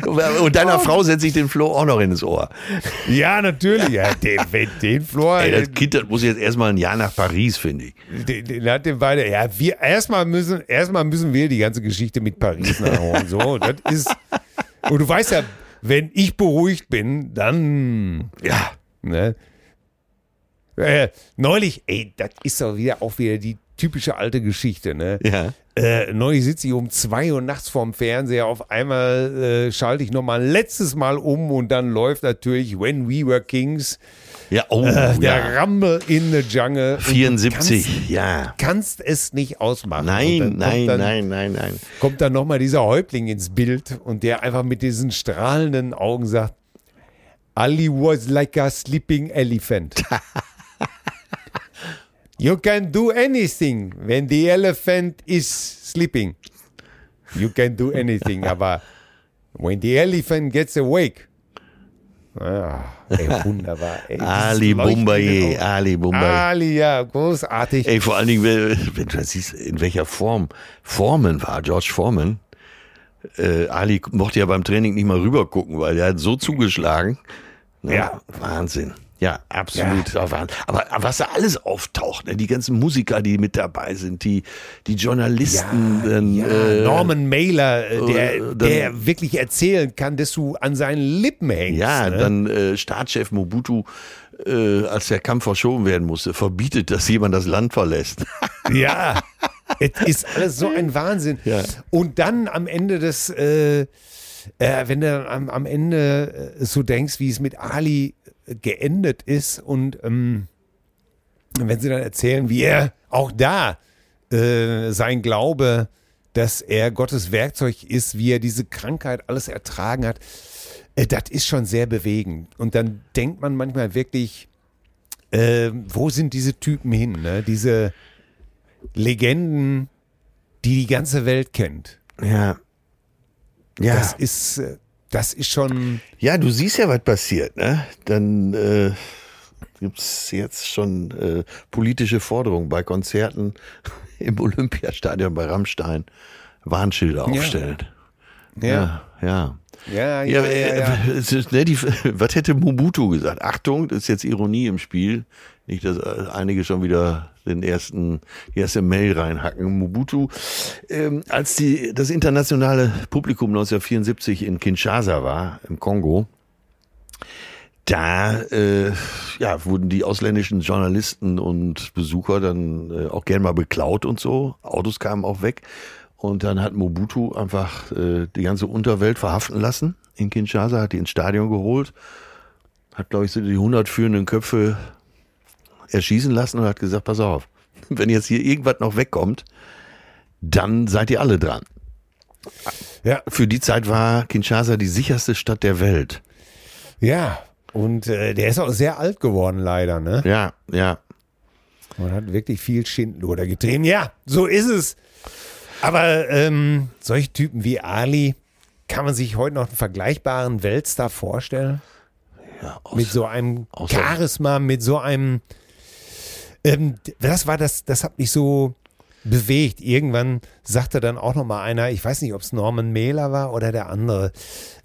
Und deiner Frau setze ich den Flo auch noch ins Ohr. Ja, natürlich. Ja, den, den Flor, Ey, das Kind, das muss jetzt erstmal ein Jahr nach Paris, finde ich. den, den hat den beide. Ja, wir erstmal müssen, erstmal müssen wir die ganze Geschichte mit Paris nachholen. So, das ist. Und du weißt ja, wenn ich beruhigt bin, dann. Ja. Ne? Äh, neulich, ey, das ist doch wieder auch wieder die typische alte Geschichte, ne? Ja. Äh, neulich sitze ich um zwei Uhr nachts vorm Fernseher, auf einmal äh, schalte ich nochmal ein letztes Mal um und dann läuft natürlich When We Were Kings, Ja, oh, äh, der ja. Rumble in the Jungle. Und du 74, ja. Kannst, kannst es nicht ausmachen. Nein, nein, dann, nein, nein, nein. Kommt dann nochmal dieser Häuptling ins Bild und der einfach mit diesen strahlenden Augen sagt, Ali was like a sleeping elephant. you can do anything when the elephant is sleeping. You can do anything, aber when the elephant gets awake. Ah, ey, wunderbar. Ey, Ali Auge. Ali Bombaye. Ali, ja, großartig. Ey, vor allen Dingen, wenn du siehst, in welcher Form Foreman war, George Foreman. Äh, Ali mochte ja beim Training nicht mal rüber gucken, weil er hat so zugeschlagen. Na, Ja. Wahnsinn. Ja, absolut. Ja. Aber, aber was da alles auftaucht, ne? die ganzen Musiker, die mit dabei sind, die, die Journalisten. Ja, dann, ja. Äh, Norman Mailer, äh, der, äh, dann, der wirklich erzählen kann, dass du an seinen Lippen hängst. Ja, ne? dann äh, Staatschef Mobutu, äh, als der Kampf verschoben werden musste, verbietet, dass jemand das Land verlässt. Ja, es ist alles so ein Wahnsinn. Und dann am Ende des, äh, äh, wenn du am, am Ende äh, so denkst, wie es mit Ali geendet ist und ähm, wenn sie dann erzählen, wie er auch da äh, sein Glaube, dass er Gottes Werkzeug ist, wie er diese Krankheit alles ertragen hat, äh, das ist schon sehr bewegend. Und dann denkt man manchmal wirklich, äh, wo sind diese Typen hin? Ne? Diese Legenden, die die ganze Welt kennt. Ja. Ja. Das ist, äh, das ist schon. Ja, du siehst ja, was passiert, ne? Dann äh, gibt es jetzt schon äh, politische Forderungen bei Konzerten im Olympiastadion bei Rammstein. Warnschilder aufstellen. Ja. Ja, ja. Ja, Ja, ja, ja. äh, ja. ist, ne, die, was hätte Mobutu gesagt? Achtung, das ist jetzt Ironie im Spiel. Nicht, dass äh, einige schon wieder den ersten, die erste Mail reinhacken. Mobutu, ähm, als die, das internationale Publikum 1974 in Kinshasa war, im Kongo, da äh, ja, wurden die ausländischen Journalisten und Besucher dann äh, auch gern mal beklaut und so. Autos kamen auch weg. Und dann hat Mobutu einfach äh, die ganze Unterwelt verhaften lassen in Kinshasa, hat die ins Stadion geholt, hat, glaube ich, so die 100 führenden Köpfe erschießen lassen und hat gesagt, pass auf, wenn jetzt hier irgendwas noch wegkommt, dann seid ihr alle dran. ja. Für die Zeit war Kinshasa die sicherste Stadt der Welt. Ja. Und äh, der ist auch sehr alt geworden, leider, ne? Ja, ja. Man hat wirklich viel Schindluder getrieben. Ja, so ist es. Aber ähm, solche Typen wie Ali, kann man sich heute noch einen vergleichbaren Weltstar vorstellen? ja Mit so einem außer- Charisma, mit so einem. Ähm, das war das, das hat mich so bewegt. Irgendwann sagte dann auch noch mal einer, ich weiß nicht, ob es Norman Mailer war oder der andere,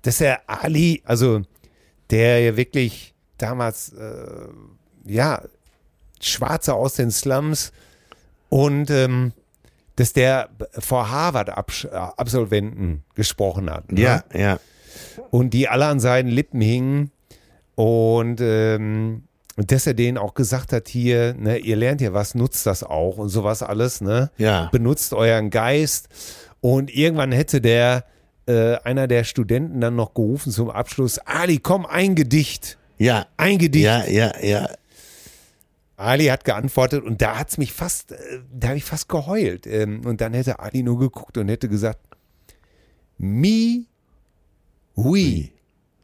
dass der Ali, also der ja wirklich damals, äh, ja, Schwarze aus den Slums und ähm, dass der vor Harvard-Absolventen gesprochen hat. Ne? ja, ja. und die alle an seinen Lippen hingen und ähm, dass er denen auch gesagt hat, hier, ne, ihr lernt ja was, nutzt das auch und sowas alles, ne? Ja. Benutzt euren Geist. Und irgendwann hätte der, äh, einer der Studenten dann noch gerufen zum Abschluss, Ali, komm, ein Gedicht. Ja, Ein Gedicht. ja, ja, ja. Ali hat geantwortet und da hat's mich fast, äh, da habe ich fast geheult. Ähm, und dann hätte Ali nur geguckt und hätte gesagt, me, we.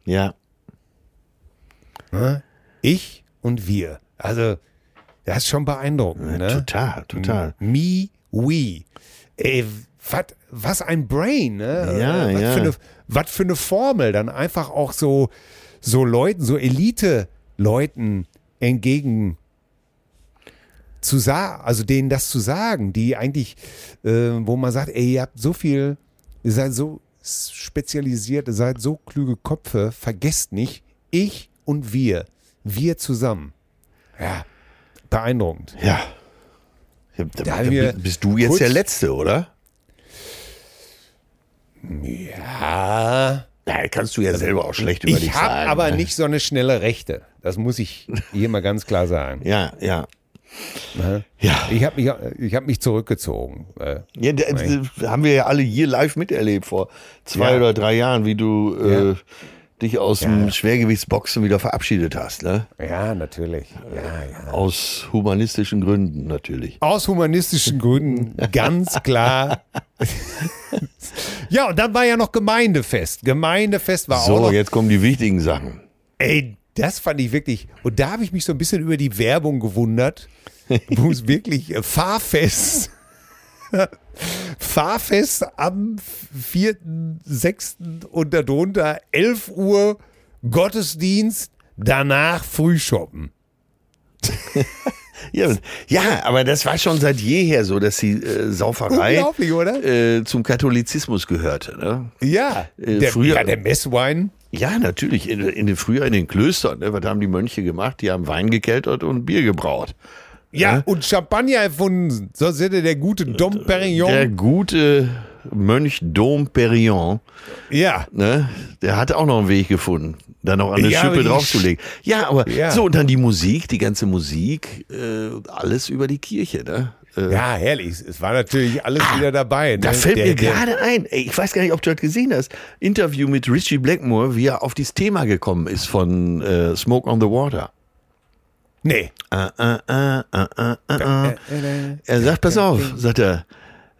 Ja, Ne? Ich und wir. Also, das ist schon beeindruckend. Ne? total, total. Me, we. Ey, wat, was ein Brain, ne? Ja, Äh, was ja. Für eine, was für eine Formel, dann einfach auch so, so Leuten, so Elite-Leuten entgegen zu sagen, also denen das zu sagen, die eigentlich, äh, wo man sagt, ey, ihr habt so viel, ihr seid so spezialisiert, ihr seid so kluge Köpfe, vergesst nicht, ich und wir, wir zusammen. Ja, beeindruckend. Ja. ja Da da wir bist du jetzt der Letzte, oder? Ja, Ja, kannst du ja selber auch schlecht über dich ich habe sagen. aber ne? nicht so eine schnelle Rechte. Das muss ich hier mal ganz klar sagen. Ja, ja. Ne? Ja. Ich habe mich, ich hab mich zurückgezogen. Äh, Ja, da, da haben wir ja alle hier live miterlebt vor zwei Ja. oder drei Jahren, wie du äh, Ja. Dich aus dem Schwergewichtsboxen wieder verabschiedet hast, ne? Ja, natürlich. Ja, ja. Aus humanistischen Gründen natürlich. Aus humanistischen Gründen, ganz klar. ja, und dann war ja noch Gemeindefest. Gemeindefest war auch So, jetzt kommen die wichtigen Sachen. Ey, das fand ich wirklich. Und da habe ich mich so ein bisschen über die Werbung gewundert, wo es wirklich äh, Fahrfest. Fahrfest am 4.6. und darunter 11 Uhr Gottesdienst, danach Frühshoppen. Ja, ja, aber das war schon seit jeher so, dass die äh, Sauferei äh, zum Katholizismus gehörte. Ne? Ja, Äh, der, früher- ja, der Messwein. Ja, natürlich. In, in den, früher in den Klöstern, ne, was haben die Mönche gemacht? Die haben Wein gekeltert und Bier gebraut. Ja, ja? und Champagner erfunden. So hätte der gute Dom Perignon. Der gute Mönch Dom Perignon. Ja. Ne, der hat auch noch einen Weg gefunden, da noch eine ja, Schippe draufzulegen. Ja, aber ja. so, und dann die Musik, die ganze Musik, äh, alles über die Kirche, ne? Äh, ja, herrlich. Es war natürlich alles ah, wieder dabei. Ne? Da fällt der, mir gerade ein, ey, ich weiß gar nicht, ob du das gesehen hast, Interview mit Richie Blackmore, wie er auf dieses Thema gekommen ist von äh, Smoke on the Water. Nee. Ah, ah, ah, ah, ah, ah. Er sagt, pass auf, sagt er,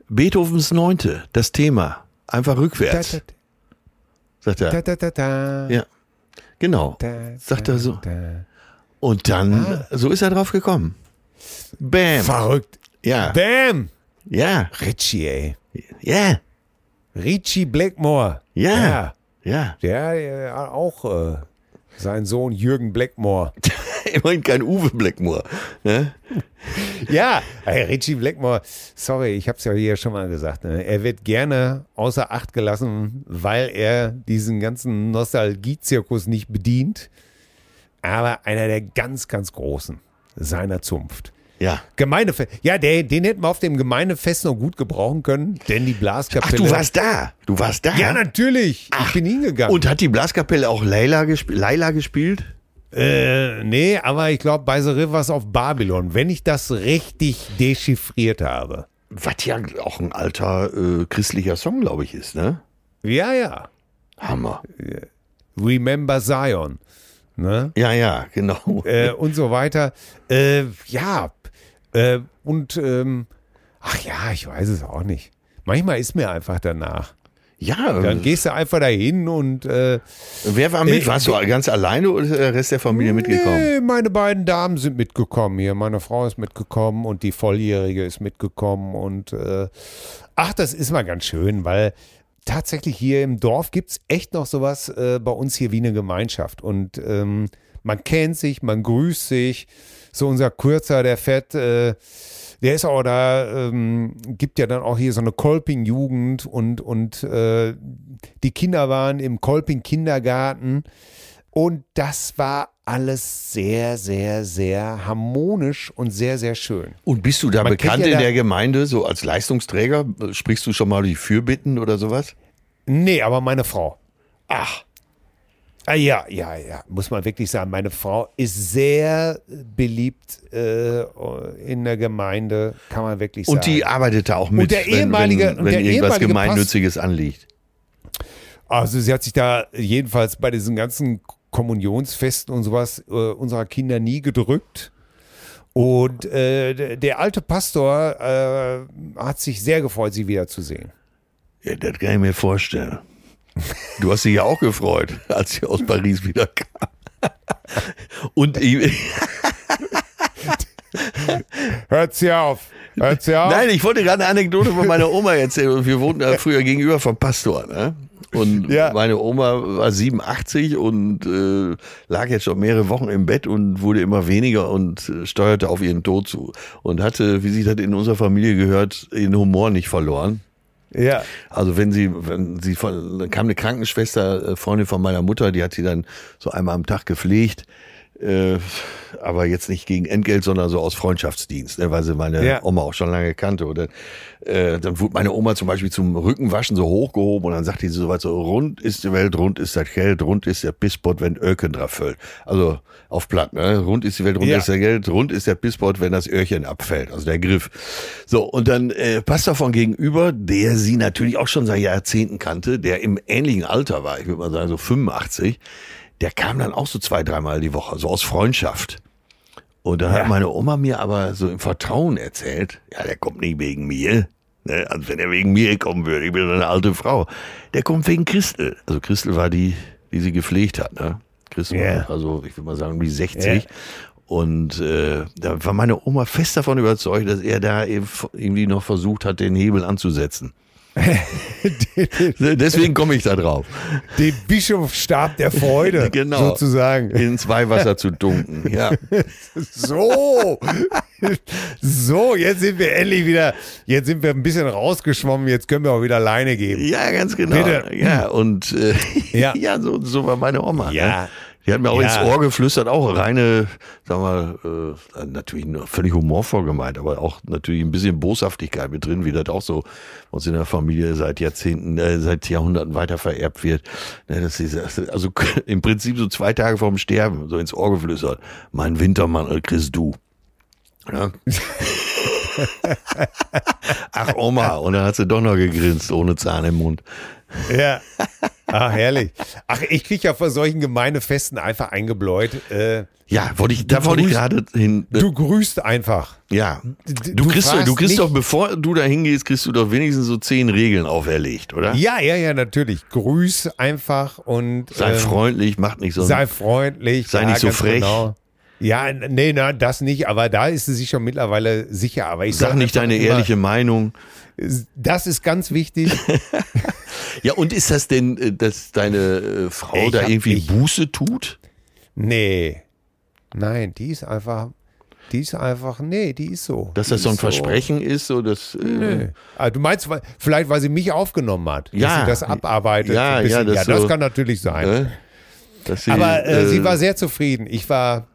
Beethovens Neunte, das Thema, einfach rückwärts. Sagt er. Ja, genau. Sagt er so. Und dann, so ist er drauf gekommen. Bam. Verrückt. Ja. Bam! Ja. Richie, ey. Ja. Richie Blackmore. Ja. Ja. Der, der auch äh, sein Sohn Jürgen Blackmore. Immerhin kein Uwe Blackmore. Ne? ja, Richie Blackmore, sorry, ich habe es ja hier schon mal gesagt. Ne? Er wird gerne außer Acht gelassen, weil er diesen ganzen Nostalgie-Zirkus nicht bedient. Aber einer der ganz, ganz Großen seiner Zunft. Ja. Gemeindefest. Ja, der, den hätten wir auf dem Gemeindefest noch gut gebrauchen können, denn die Blaskapelle. Ach, du warst da. Du warst da. Ja, natürlich. Ach. Ich bin hingegangen. Und hat die Blaskapelle auch Leila, gesp Leila gespielt? Äh, nee, aber ich glaube bei The Rivers of Babylon, wenn ich das richtig dechiffriert habe. Was ja auch ein alter äh, christlicher Song, glaube ich, ist, ne? Ja, ja. Hammer. Remember Zion. Ne? Ja, ja, genau. Äh, und so weiter. Äh, ja, äh, und ähm, ach ja, ich weiß es auch nicht. Manchmal ist mir einfach danach. Ja. Dann gehst du einfach dahin und. Äh, Wer war mit? Äh, Warst du ganz alleine oder ist der Rest der Familie mitgekommen? Nee, meine beiden Damen sind mitgekommen hier. Meine Frau ist mitgekommen und die Volljährige ist mitgekommen. Und äh, ach, das ist mal ganz schön, weil tatsächlich hier im Dorf gibt es echt noch sowas äh, bei uns hier wie eine Gemeinschaft. Und ähm, man kennt sich, man grüßt sich so unser Kürzer, der Fett, äh, der ist auch da, ähm, gibt ja dann auch hier so eine Kolping-Jugend und, und äh, die Kinder waren im Kolping-Kindergarten und das war alles sehr, sehr, sehr harmonisch und sehr, sehr schön. Und bist du da Man bekannt ja in der Gemeinde, so als Leistungsträger? Sprichst du schon mal die Fürbitten oder sowas? Nee, aber meine Frau. Ach. Ah, ja, ja, ja, muss man wirklich sagen. Meine Frau ist sehr beliebt äh, in der Gemeinde, kann man wirklich sagen. Und die arbeitet da auch mit, und der ehemalige, wenn, wenn, wenn der irgendwas Gemeinnütziges Pass, anliegt. Also sie hat sich da jedenfalls bei diesen ganzen Kommunionsfesten und sowas äh, unserer Kinder nie gedrückt. Und äh, der alte Pastor äh, hat sich sehr gefreut, sie wiederzusehen. Ja, das kann ich mir vorstellen. Du hast dich ja auch gefreut, als sie aus Paris wieder kam. Und Hört sie auf. Hört sie auf. Nein, ich wollte gerade eine Anekdote von meiner Oma erzählen. Wir wohnten ja früher gegenüber vom Pastor. Ne? Und ja. meine Oma war 87 und äh, lag jetzt schon mehrere Wochen im Bett und wurde immer weniger und äh, steuerte auf ihren Tod zu. Und hatte, wie sich das in unserer Familie gehört, den Humor nicht verloren. Ja. Also wenn sie, wenn sie von, dann kam eine Krankenschwester, äh, Freundin von meiner Mutter, die hat sie dann so einmal am Tag gepflegt. Äh, aber jetzt nicht gegen Entgelt, sondern so aus Freundschaftsdienst, ne, weil sie meine ja. Oma auch schon lange kannte. Und dann, äh, dann wurde meine Oma zum Beispiel zum Rückenwaschen so hochgehoben und dann sagte sie so weit so, rund ist die Welt, rund ist das Geld, rund ist der Bisspot, wenn Öken drauf fällt. Also auf Platt, ne? Rund ist die Welt, rund ja. ist der Geld, rund ist der Bisspot, wenn das Öhrchen abfällt, also der Griff. So, und dann äh, passt davon gegenüber, der sie natürlich auch schon seit Jahrzehnten kannte, der im ähnlichen Alter war, ich würde mal sagen so 85, der kam dann auch so zwei, dreimal die Woche, so aus Freundschaft. Und da ja. hat meine Oma mir aber so im Vertrauen erzählt, ja, der kommt nicht wegen mir. Ne? Also wenn er wegen mir kommen würde, ich bin eine alte Frau. Der kommt wegen Christel. Also Christel war die, die sie gepflegt hat. Ne? Christel yeah. war also, ich würde mal sagen, wie 60. Yeah. Und äh, da war meine Oma fest davon überzeugt, dass er da irgendwie noch versucht hat, den Hebel anzusetzen. Deswegen komme ich da drauf. Den Bischofsstab der Freude, genau, sozusagen. Ins Weihwasser zu dunken, ja. So. so, jetzt sind wir endlich wieder, jetzt sind wir ein bisschen rausgeschwommen, jetzt können wir auch wieder Leine geben. Ja, ganz genau. Bitte. Ja, und äh, Ja. ja, so, so war meine Oma. Ja. Ne? Die hat mir auch Ja. ins Ohr geflüstert, auch reine, sag mal, äh, natürlich völlig humorvoll gemeint, aber auch natürlich ein bisschen Boshaftigkeit mit drin, wie das auch so uns in der Familie seit Jahrzehnten, äh, seit Jahrhunderten weiter vererbt wird. Ne, dass sie, also im Prinzip so zwei Tage vorm Sterben so ins Ohr geflüstert. Mein Wintermantel kriegst du. Ja. Ach Oma, und dann hat sie doch noch gegrinst, ohne Zahn im Mund. Ja. Ach, herrlich. Ach, ich kriege ja vor solchen Gemeindefesten einfach eingebläut. Äh, Ja, wollte ich, da wollte ich gerade hin. äh, du grüßt einfach. Ja. Du, du kriegst, du kriegst nicht- doch, bevor du da hingehst, kriegst du doch wenigstens so zehn Regeln auferlegt, oder? Ja, ja, ja, natürlich. Grüß einfach und Sei ähm, freundlich, mach nicht so. sei freundlich. Sei nicht so frech. Genau. Ja, nee, na, das nicht, aber da ist sie sich schon mittlerweile sicher. Aber ich Sag sag nicht deine immer, ehrliche Meinung. Das ist ganz wichtig. Ja, und ist das denn, äh, dass deine äh, Frau Ich da irgendwie ich- Buße tut? Nee. Nein, die ist einfach, die ist einfach, nee, die ist so. Dass das so ein ist Versprechen ist, so dass. Äh, Nee. Ah, du meinst, vielleicht, weil sie mich aufgenommen hat, dass Ja. sie das abarbeitet. Ja, so ein bisschen. ja, das ja, das so- kann natürlich sein. äh, dass sie, Aber äh, äh, sie war sehr zufrieden. Ich war,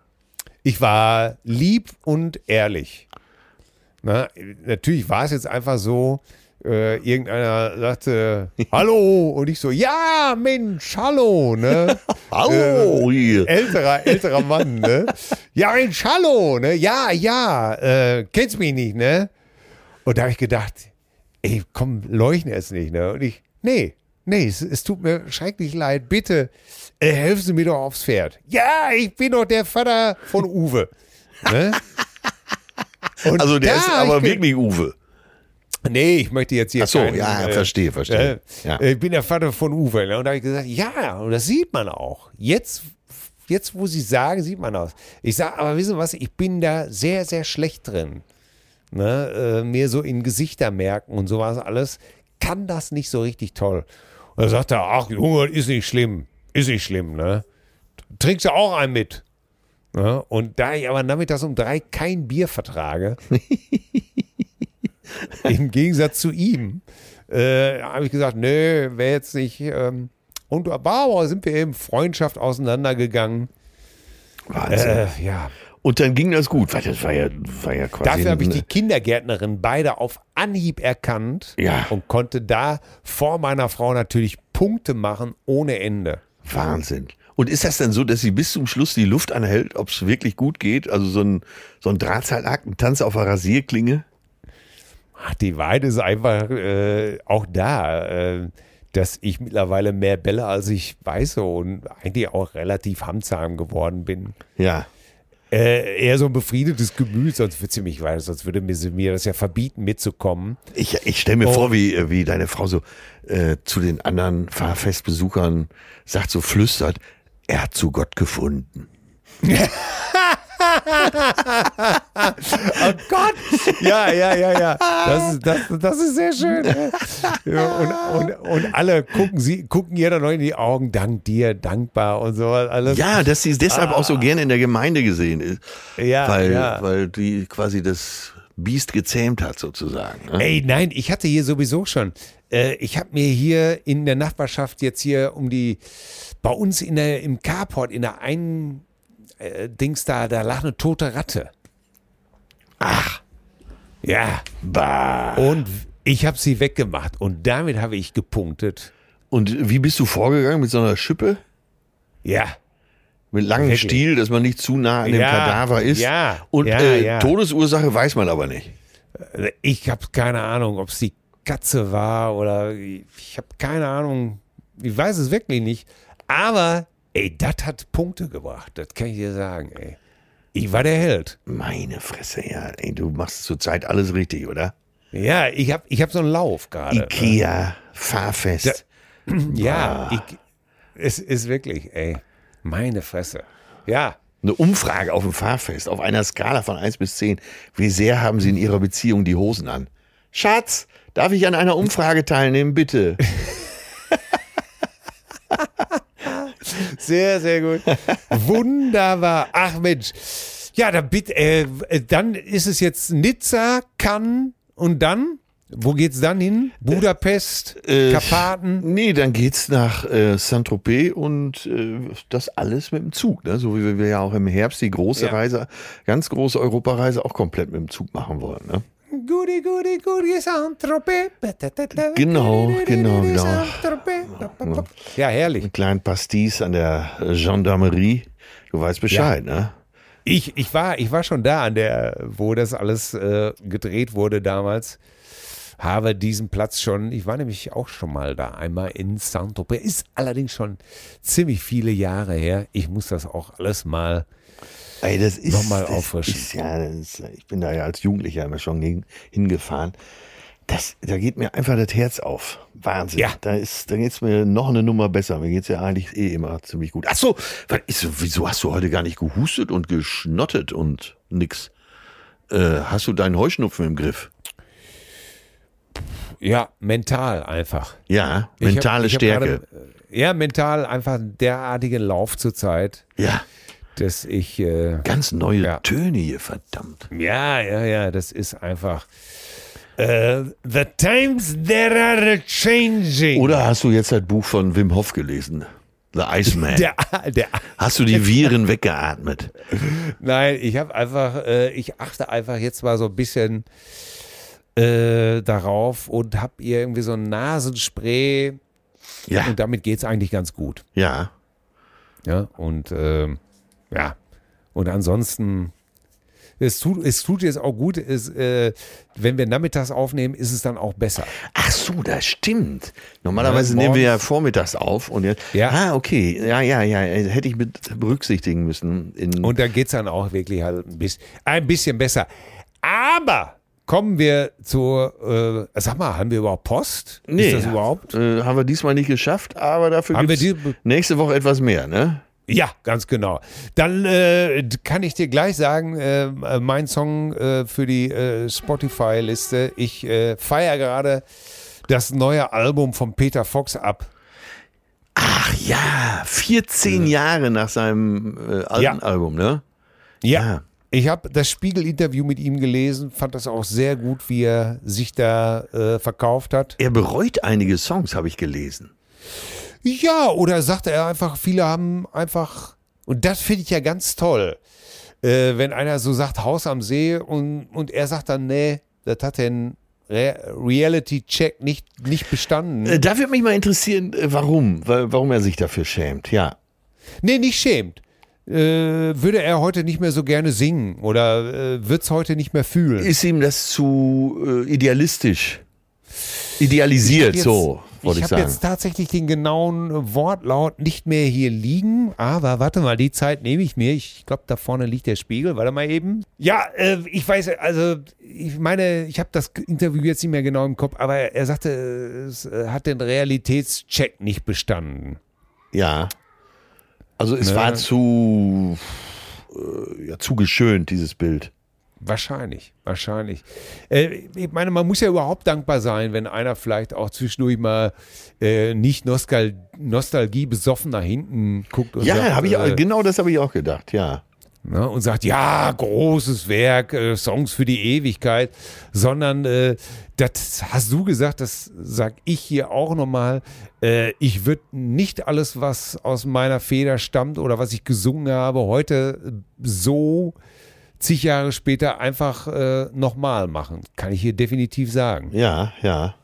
ich war lieb und ehrlich. Na, natürlich war es jetzt einfach so, äh, irgendeiner sagte, hallo, und ich so, ja, Mensch, hallo, ne? Hallo, hier. älterer, älterer Mann, ne? Ja, Mensch, hallo, ne? Ja, ja, äh, kennst mich nicht, ne? Und da habe ich gedacht, ey, komm, leuchten es nicht, ne? Und ich, nee, nee, es, es tut mir schrecklich leid, bitte, äh, helfen Sie mir doch aufs Pferd. Ja, ich bin doch der Vater von Uwe. Ne? Also der ist aber wirklich Uwe. Nee, ich möchte jetzt hier Ach so, keinen, ja, äh, verstehe, verstehe. äh, Ja. Ich bin der Vater von Uwe. Ne? Und da habe ich gesagt, ja, und das sieht man auch. Jetzt, jetzt, wo sie sagen, sieht man das. Ich sage, aber wissen Sie was, ich bin da sehr, sehr schlecht drin. Ne? Äh, mir so in Gesichter merken und sowas alles. Kann das nicht so richtig toll. Und da sagt er, ach Junge, ist nicht schlimm. Ist nicht schlimm, ne? Trinkst du auch einen mit? Ne? Und da ich aber nachmittags um drei kein Bier vertrage, im Gegensatz zu ihm, äh, habe ich gesagt, nö, wäre jetzt nicht. Ähm, und aber sind wir eben Freundschaft auseinandergegangen. Wahnsinn. Äh, ja. Und dann ging das gut, weil das war ja, war ja quasi. Dafür habe ich die Kindergärtnerin beide auf Anhieb erkannt Ja. und konnte da vor meiner Frau natürlich Punkte machen ohne Ende. Wahnsinn. Und ist das dann so, dass sie bis zum Schluss die Luft anhält, ob es wirklich gut geht? Also so ein, so ein Drahtseilakt, ein Tanz auf der Rasierklinge? Ach, die Weide ist einfach äh, auch da, äh, dass ich mittlerweile mehr bälle, als ich weiß und eigentlich auch relativ handzahm geworden bin. Ja. Äh, eher so ein befriedetes Gemüt, sonst würde sie mich weiter, sonst würde mir, sie mir das ja verbieten, mitzukommen. Ich, ich stelle mir Oh. vor, wie, wie deine Frau so äh, zu den anderen Fahrfestbesuchern sagt, so flüstert, er hat zu Gott gefunden. Oh Gott! Ja, ja, ja, ja. Das ist, das, das ist sehr schön. Ja, und, und, und alle gucken, sie, gucken ihr dann noch in die Augen, dank dir, dankbar und sowas alles. Ja, dass sie deshalb auch so gerne in der Gemeinde gesehen ist. Ah. Ja, weil, ja. weil die quasi das Biest gezähmt hat, sozusagen. ne? Ey, nein, ich hatte hier sowieso schon. Äh, ich habe mir hier in der Nachbarschaft jetzt hier um die, bei uns in der, im Carport, in der einen äh, Dings da, da lag eine tote Ratte. Ach. Ja. Bah. Und ich habe sie weggemacht und damit habe ich gepunktet. Und wie bist du vorgegangen? Mit so einer Schippe? Ja. Mit langem Wirklich? Stiel, dass man nicht zu nah an dem Ja, Kadaver ist. ja, Und ja, äh, ja. Todesursache weiß man aber nicht. Ich habe keine Ahnung, ob es die Katze war oder ich habe keine Ahnung. Ich weiß es wirklich nicht. Aber, ey, das hat Punkte gebracht. Das kann ich dir sagen, ey. Ich war der Held. Meine Fresse, ja. Ey, du machst zurzeit alles richtig, oder? Ja, ich habe ich hab so einen Lauf gerade. Ikea, Fahrfest. Ja, ich, es ist wirklich, ey, meine Fresse. Ja, Eine Umfrage auf dem Fahrfest, auf einer Skala von 1 bis 10. Wie sehr haben Sie in Ihrer Beziehung die Hosen an? Schatz, darf ich an einer Umfrage teilnehmen, bitte? sehr, sehr gut. Wunderbar. Ach Mensch, Ja, da bitte, äh, dann ist es jetzt Nizza, Cannes und dann? Wo geht's dann hin? Budapest, Äh, Karpaten? Nee, dann geht's nach äh, Saint-Tropez und äh, das alles mit dem Zug, ne? So wie wir ja auch im Herbst die große Ja. Reise, ganz große Europareise auch komplett mit dem Zug machen wollen, ne? Goody, goody, goody, Saint-Tropez. Genau, genau, genau. Ja, herrlich. Einen kleinen Pastis an der Gendarmerie. Du weißt Bescheid, ne? Ich, ich, war, ich war schon da, an der, wo das alles äh, gedreht wurde damals. Habe diesen Platz schon, ich war nämlich auch schon mal da, einmal in Saint-Tropez. Ist allerdings schon ziemlich viele Jahre her. Ich muss das auch alles mal. Ey, das ist, Nochmal das auffrischen. Ist, ja, ist, ich bin da ja als Jugendlicher immer schon hin, hingefahren. Das, da geht mir einfach das Herz auf. Wahnsinn. Ja. Da, ist, da geht's mir noch eine Nummer besser. Mir geht's ja eigentlich eh immer ziemlich gut. Ach so, was ist, wieso hast du heute gar nicht gehustet und geschnottet und nix? Äh, hast du deinen Heuschnupfen im Griff? Ja, mental einfach. Ja, Ich hab- mentale ich hab Stärke. Gerade, äh, ja, mental einfach einen derartigen Lauf zurzeit, ja, dass ich. Äh, ganz neue Ja. Töne hier, verdammt. Ja, ja, ja, das ist einfach. Äh, the times that are changing. Oder hast du jetzt das Buch von Wim Hof gelesen? The Iceman. der, der, Hast du die Viren weggeatmet? nein, ich habe einfach, äh, ich achte einfach jetzt mal so ein bisschen äh, darauf und habe irgendwie so ein Nasenspray Ja, und damit geht's eigentlich ganz gut. ja. Ja, und ähm, ja, und ansonsten, es tut, es tut jetzt auch gut, es, äh, wenn wir nachmittags aufnehmen, ist es dann auch besser. Ach so, das stimmt. Normalerweise Ja, nehmen wir ja vormittags auf und jetzt. Ja. Ah, okay. Ja, ja, ja. Hätte ich mit berücksichtigen müssen. Und da geht's dann auch wirklich halt ein bisschen, ein bisschen besser. Aber kommen wir zur, äh, sag mal, haben wir überhaupt Post? nee, Ist das überhaupt? Äh, haben wir diesmal nicht geschafft, aber dafür Haben wir die- nächste Woche etwas mehr, ne? Ja, ganz genau. Dann äh, kann ich dir gleich sagen, äh, mein Song äh, für die äh, Spotify-Liste. Ich äh, feiere gerade das neue Album von Peter Fox ab. Ach ja, 14 Jahre nach seinem äh, alten Ja. Album, ne? Ja. Ja. Ich habe das Spiegel-Interview mit ihm gelesen, fand das auch sehr gut, wie er sich da verkauft hat. Er bereut einige Songs, habe ich gelesen. Ja, oder sagt er einfach, viele haben einfach, und das finde ich ja ganz toll, äh, wenn einer so sagt, Haus am See und, und er sagt dann, nee, das hat den Re Reality-Check nicht, nicht bestanden. Äh, da würde mich mal interessieren, äh, warum, warum er sich dafür schämt. Ja. Nee, nicht schämt. Äh, würde er heute nicht mehr so gerne singen oder äh, wird es heute nicht mehr fühlen? Ist ihm das zu äh, idealistisch? Idealisiert, jetzt, so, wollte ich, habe jetzt tatsächlich den genauen Wortlaut nicht mehr hier liegen, aber warte mal, die Zeit nehme ich mir. Ich glaube, da vorne liegt der Spiegel. Warte mal eben. Ja, äh, ich weiß, also ich meine, ich habe das Interview jetzt nicht mehr genau im Kopf, aber er, er sagte, es äh, hat den Realitätscheck nicht bestanden. Ja. Also es Ne? war zu, äh, ja, zu geschönt, dieses Bild. Wahrscheinlich, wahrscheinlich. Äh, ich meine, man muss ja überhaupt dankbar sein, wenn einer vielleicht auch zwischendurch mal äh, nicht Nostal Nostalgie besoffen nach hinten guckt Ja, habe ich auch, äh, genau das habe ich auch gedacht, ja. ne, und sagt, ja, großes Werk, äh, Songs für die Ewigkeit, sondern äh, das hast du gesagt, das sag ich hier auch nochmal. Äh, ich würde nicht alles, was aus meiner Feder stammt oder was ich gesungen habe, heute so zig Jahre später einfach äh, nochmal machen. Kann ich hier definitiv sagen. Ja, ja,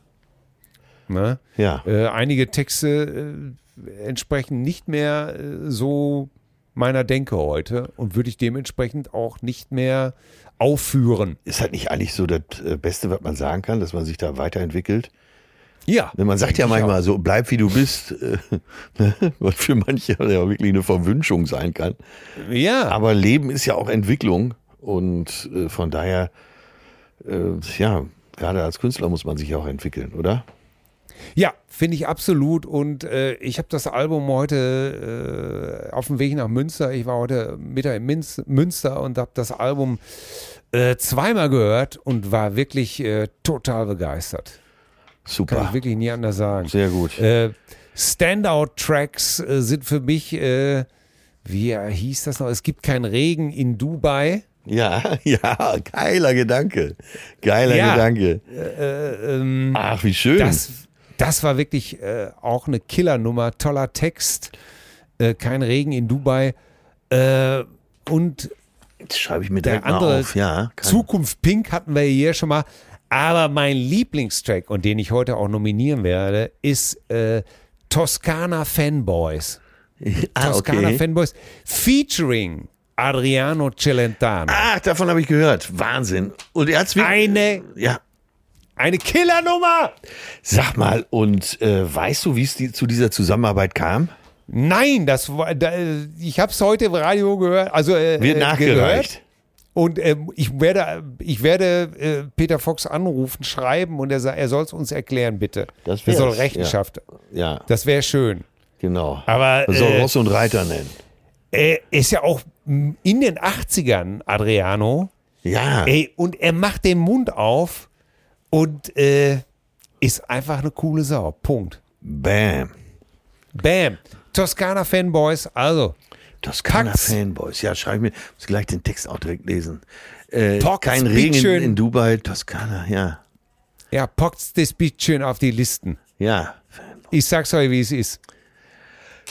Ne? ja. Äh, einige Texte äh, entsprechen nicht mehr äh, so meiner Denke heute und würde ich dementsprechend auch nicht mehr aufführen. Ist halt nicht eigentlich so das äh, Beste, was man sagen kann, dass man sich da weiterentwickelt? Ja. Ne, Man sagt ja manchmal so, bleib wie du bist, äh, ne, was für manche ja wirklich eine Verwünschung sein kann. auch. Ja. Aber Leben ist ja auch Entwicklung und äh, von daher, äh, ja, gerade als Künstler muss man sich auch entwickeln, oder? Ja, finde ich absolut. Und äh, ich habe das Album heute äh, auf dem Weg nach Münster. Ich war heute Mittag in Minz, Münster und habe das Album äh, zweimal gehört und war wirklich äh, total begeistert. Kann Super, ich wirklich nie anders sagen. sehr gut. Standout-Tracks sind für mich wie hieß das noch? Es gibt keinen Regen in Dubai. Ja, ja, geiler Gedanke. Geiler Ja. Gedanke. Äh, ähm, Ach, wie schön. das, das war wirklich äh, auch eine Killernummer. Toller Text. Äh, kein Regen in Dubai. Äh, und Jetzt schreibe ich mir der direkt mal andere auf. Ja, Zukunft Pink hatten wir hier schon mal. Aber mein Lieblingstrack und den ich heute auch nominieren werde, ist äh, Toskana Fanboys. ah, Toskana okay. Fanboys featuring Adriano Celentano. Ach, davon habe ich gehört. Wahnsinn. Und er hat's wirklich. Eine, Ja. eine Killernummer! Sag mal, und äh, weißt du, wie es die, zu dieser Zusammenarbeit kam? Nein, das war, da, ich habe es heute im Radio gehört. Also äh, Wird äh, nachgereicht. Gehört. Und ähm, ich werde, ich werde äh, Peter Fox anrufen, schreiben und er, sa- er soll es uns erklären, bitte. Das er soll Rechenschaft. Ja, Das wäre schön. genau. Aber Man soll äh, Ross und Reiter nennen. er ist ja auch in den 80ern, Adriano. Ja. Ey, und er macht den Mund auf und äh, ist einfach eine coole Sau. Punkt. Bam. Bam. Toskana Fanboys, also. Toskana Pax. Fanboys. Ja, schreib mir. Muss gleich den Text auch direkt lesen. Äh, Pox, kein Regen in, in Dubai, Toskana, ja. Ja, packt das bisschen auf die Listen. Ja. Ich sag's euch, wie es ist.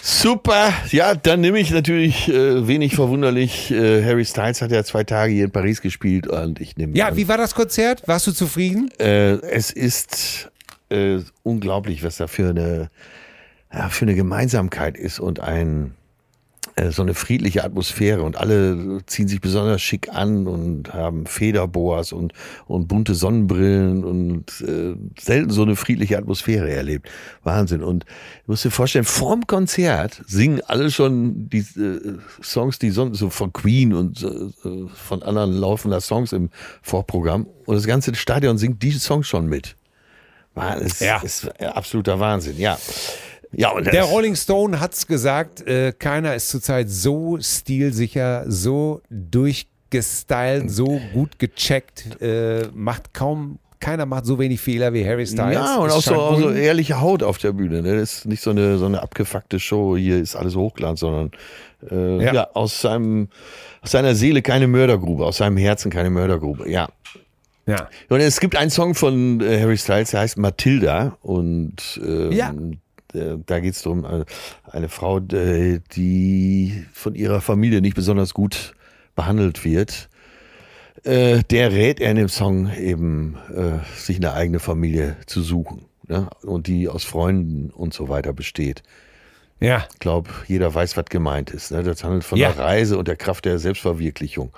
Super, ja, dann nehme ich natürlich äh, wenig verwunderlich. Äh, Harry Styles hat ja zwei Tage hier in Paris gespielt und ich nehme Ja, an, wie war das Konzert? Warst du zufrieden? äh, es ist äh, unglaublich, was da für eine, ja, für eine Gemeinsamkeit ist und ein so eine friedliche Atmosphäre und alle ziehen sich besonders schick an und haben Federboas und, und bunte Sonnenbrillen und äh, selten so eine friedliche Atmosphäre erlebt. Wahnsinn. Und du musst dir vorstellen, vorm Konzert singen alle schon die äh, Songs, die sonst so von Queen und äh, von anderen laufender Songs im Vorprogramm. Und das ganze Stadion singt die Songs schon mit. War, es Ja. ist absoluter Wahnsinn, ja. Ja, und Der Rolling Stone hat's gesagt, äh, keiner ist zurzeit so stilsicher, so durchgestylt, so gut gecheckt, äh, macht kaum, keiner macht so wenig Fehler wie Harry Styles. Ja, und auch so, auch so ehrliche Haut auf der Bühne. Ne? Das ist nicht so eine, so eine abgefuckte Show, hier ist alles Hochglanz, sondern äh, Ja. ja. aus, seinem, aus seiner Seele keine Mördergrube, aus seinem Herzen keine Mördergrube. Ja. ja. Und es gibt einen Song von äh, Harry Styles, der heißt Matilda. Und ähm, Ja. Äh, da geht es um eine, eine Frau, äh, die von ihrer Familie nicht besonders gut behandelt wird. Äh, der rät er in dem Song eben, äh, sich eine eigene Familie zu suchen. Ne? Und die aus Freunden und so weiter besteht. Ja. Ich glaube, jeder weiß, was gemeint ist. Ne? Das handelt von Ja. der Reise und der Kraft der Selbstverwirklichung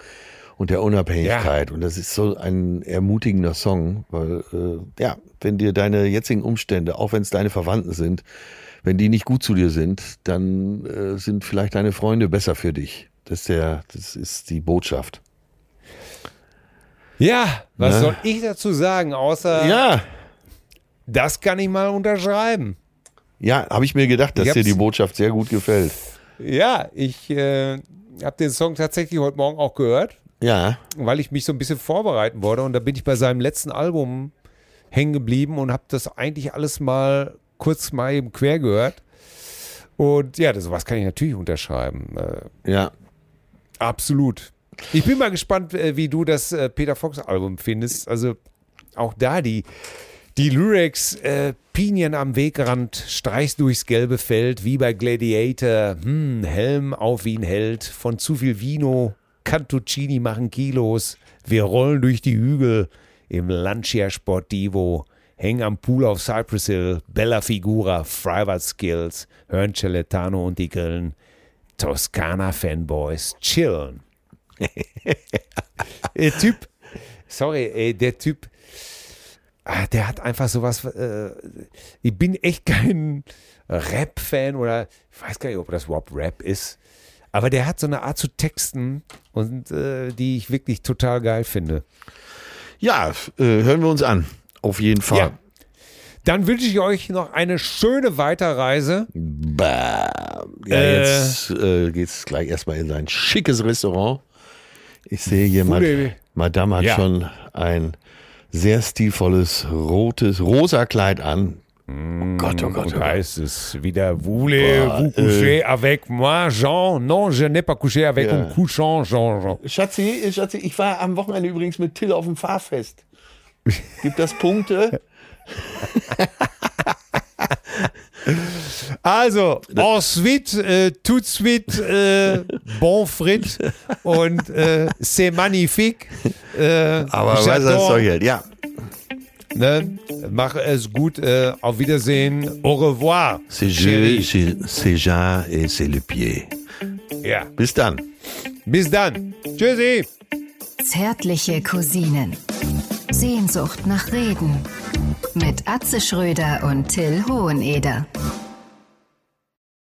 und der Unabhängigkeit. Und das ist so ein ermutigender Song, weil, äh, ja, wenn dir deine jetzigen Umstände, auch wenn es deine Verwandten sind, wenn die nicht gut zu dir sind, dann äh, sind vielleicht deine Freunde besser für dich. Das ist, der, das ist die Botschaft. Ja, was Ne? soll ich dazu sagen, außer Ja, das kann ich mal unterschreiben. ja, habe ich mir gedacht, dass dir die Botschaft sehr gut gefällt. Ja, ich äh, habe den Song tatsächlich heute Morgen auch gehört. Ja, weil ich mich so ein bisschen vorbereiten wollte und da bin ich bei seinem letzten Album hängen geblieben und habe das eigentlich alles mal kurz mal eben quer gehört. Und ja, das, sowas kann ich natürlich unterschreiben. Äh, ja. absolut. Ich bin mal gespannt, äh, wie du das äh, Peter Fox Album findest. Also auch da die, die Lyrics, äh, Pinien am Wegrand, streichst durchs gelbe Feld, wie bei Gladiator, hm, Helm auf wie ein Held, von zu viel Vino, Cantuccini machen Kilos, wir rollen durch die Hügel. Im Lancia Sportivo, hängen am Pool auf Cypress Hill, Bella Figura, Freibad Skills, hören Celentano und die Grillen, Toskana Fanboys, chillen. der Typ, sorry, der Typ, ah, der hat einfach sowas, äh, ich bin echt kein Rap-Fan oder ich weiß gar nicht, ob das überhaupt Rap ist, aber der hat so eine Art zu texten und äh, die ich wirklich total geil finde. Ja, äh, hören wir uns an. Auf jeden Fall. Ja. Dann wünsche ich euch noch eine schöne Weiterreise. Bah. Ja, Äh. jetzt äh, geht's gleich erstmal in sein schickes Restaurant. Ich sehe hier, Mad Madame hat Ja. schon ein sehr stilvolles rotes, rosa Kleid an. Oh Gott, oh Gott, Und oh Gott. heißt es wieder, voulez-vous coucher avec moi, Jean? Non, je n'ai pas couché avec Ja. un couchant, Jean, Jean. Schatzi, Schatzi, ich war am Wochenende übrigens mit Till auf dem Fahrfest. Gibt das Punkte? Also, ensuite, äh, tout de suite, äh, bon frit und äh, c'est magnifique. Äh, Aber was das j'adore. soll jetzt? Ja. Ne? Mach es gut. Äh, auf Wiedersehen. Au revoir. C'est je, c'est Jean et c'est le pied. Ja. Bis dann. Bis dann. Tschüssi. Zärtliche Cousinen. Sehnsucht nach Reden. Mit Atze Schröder und Till Hoheneder.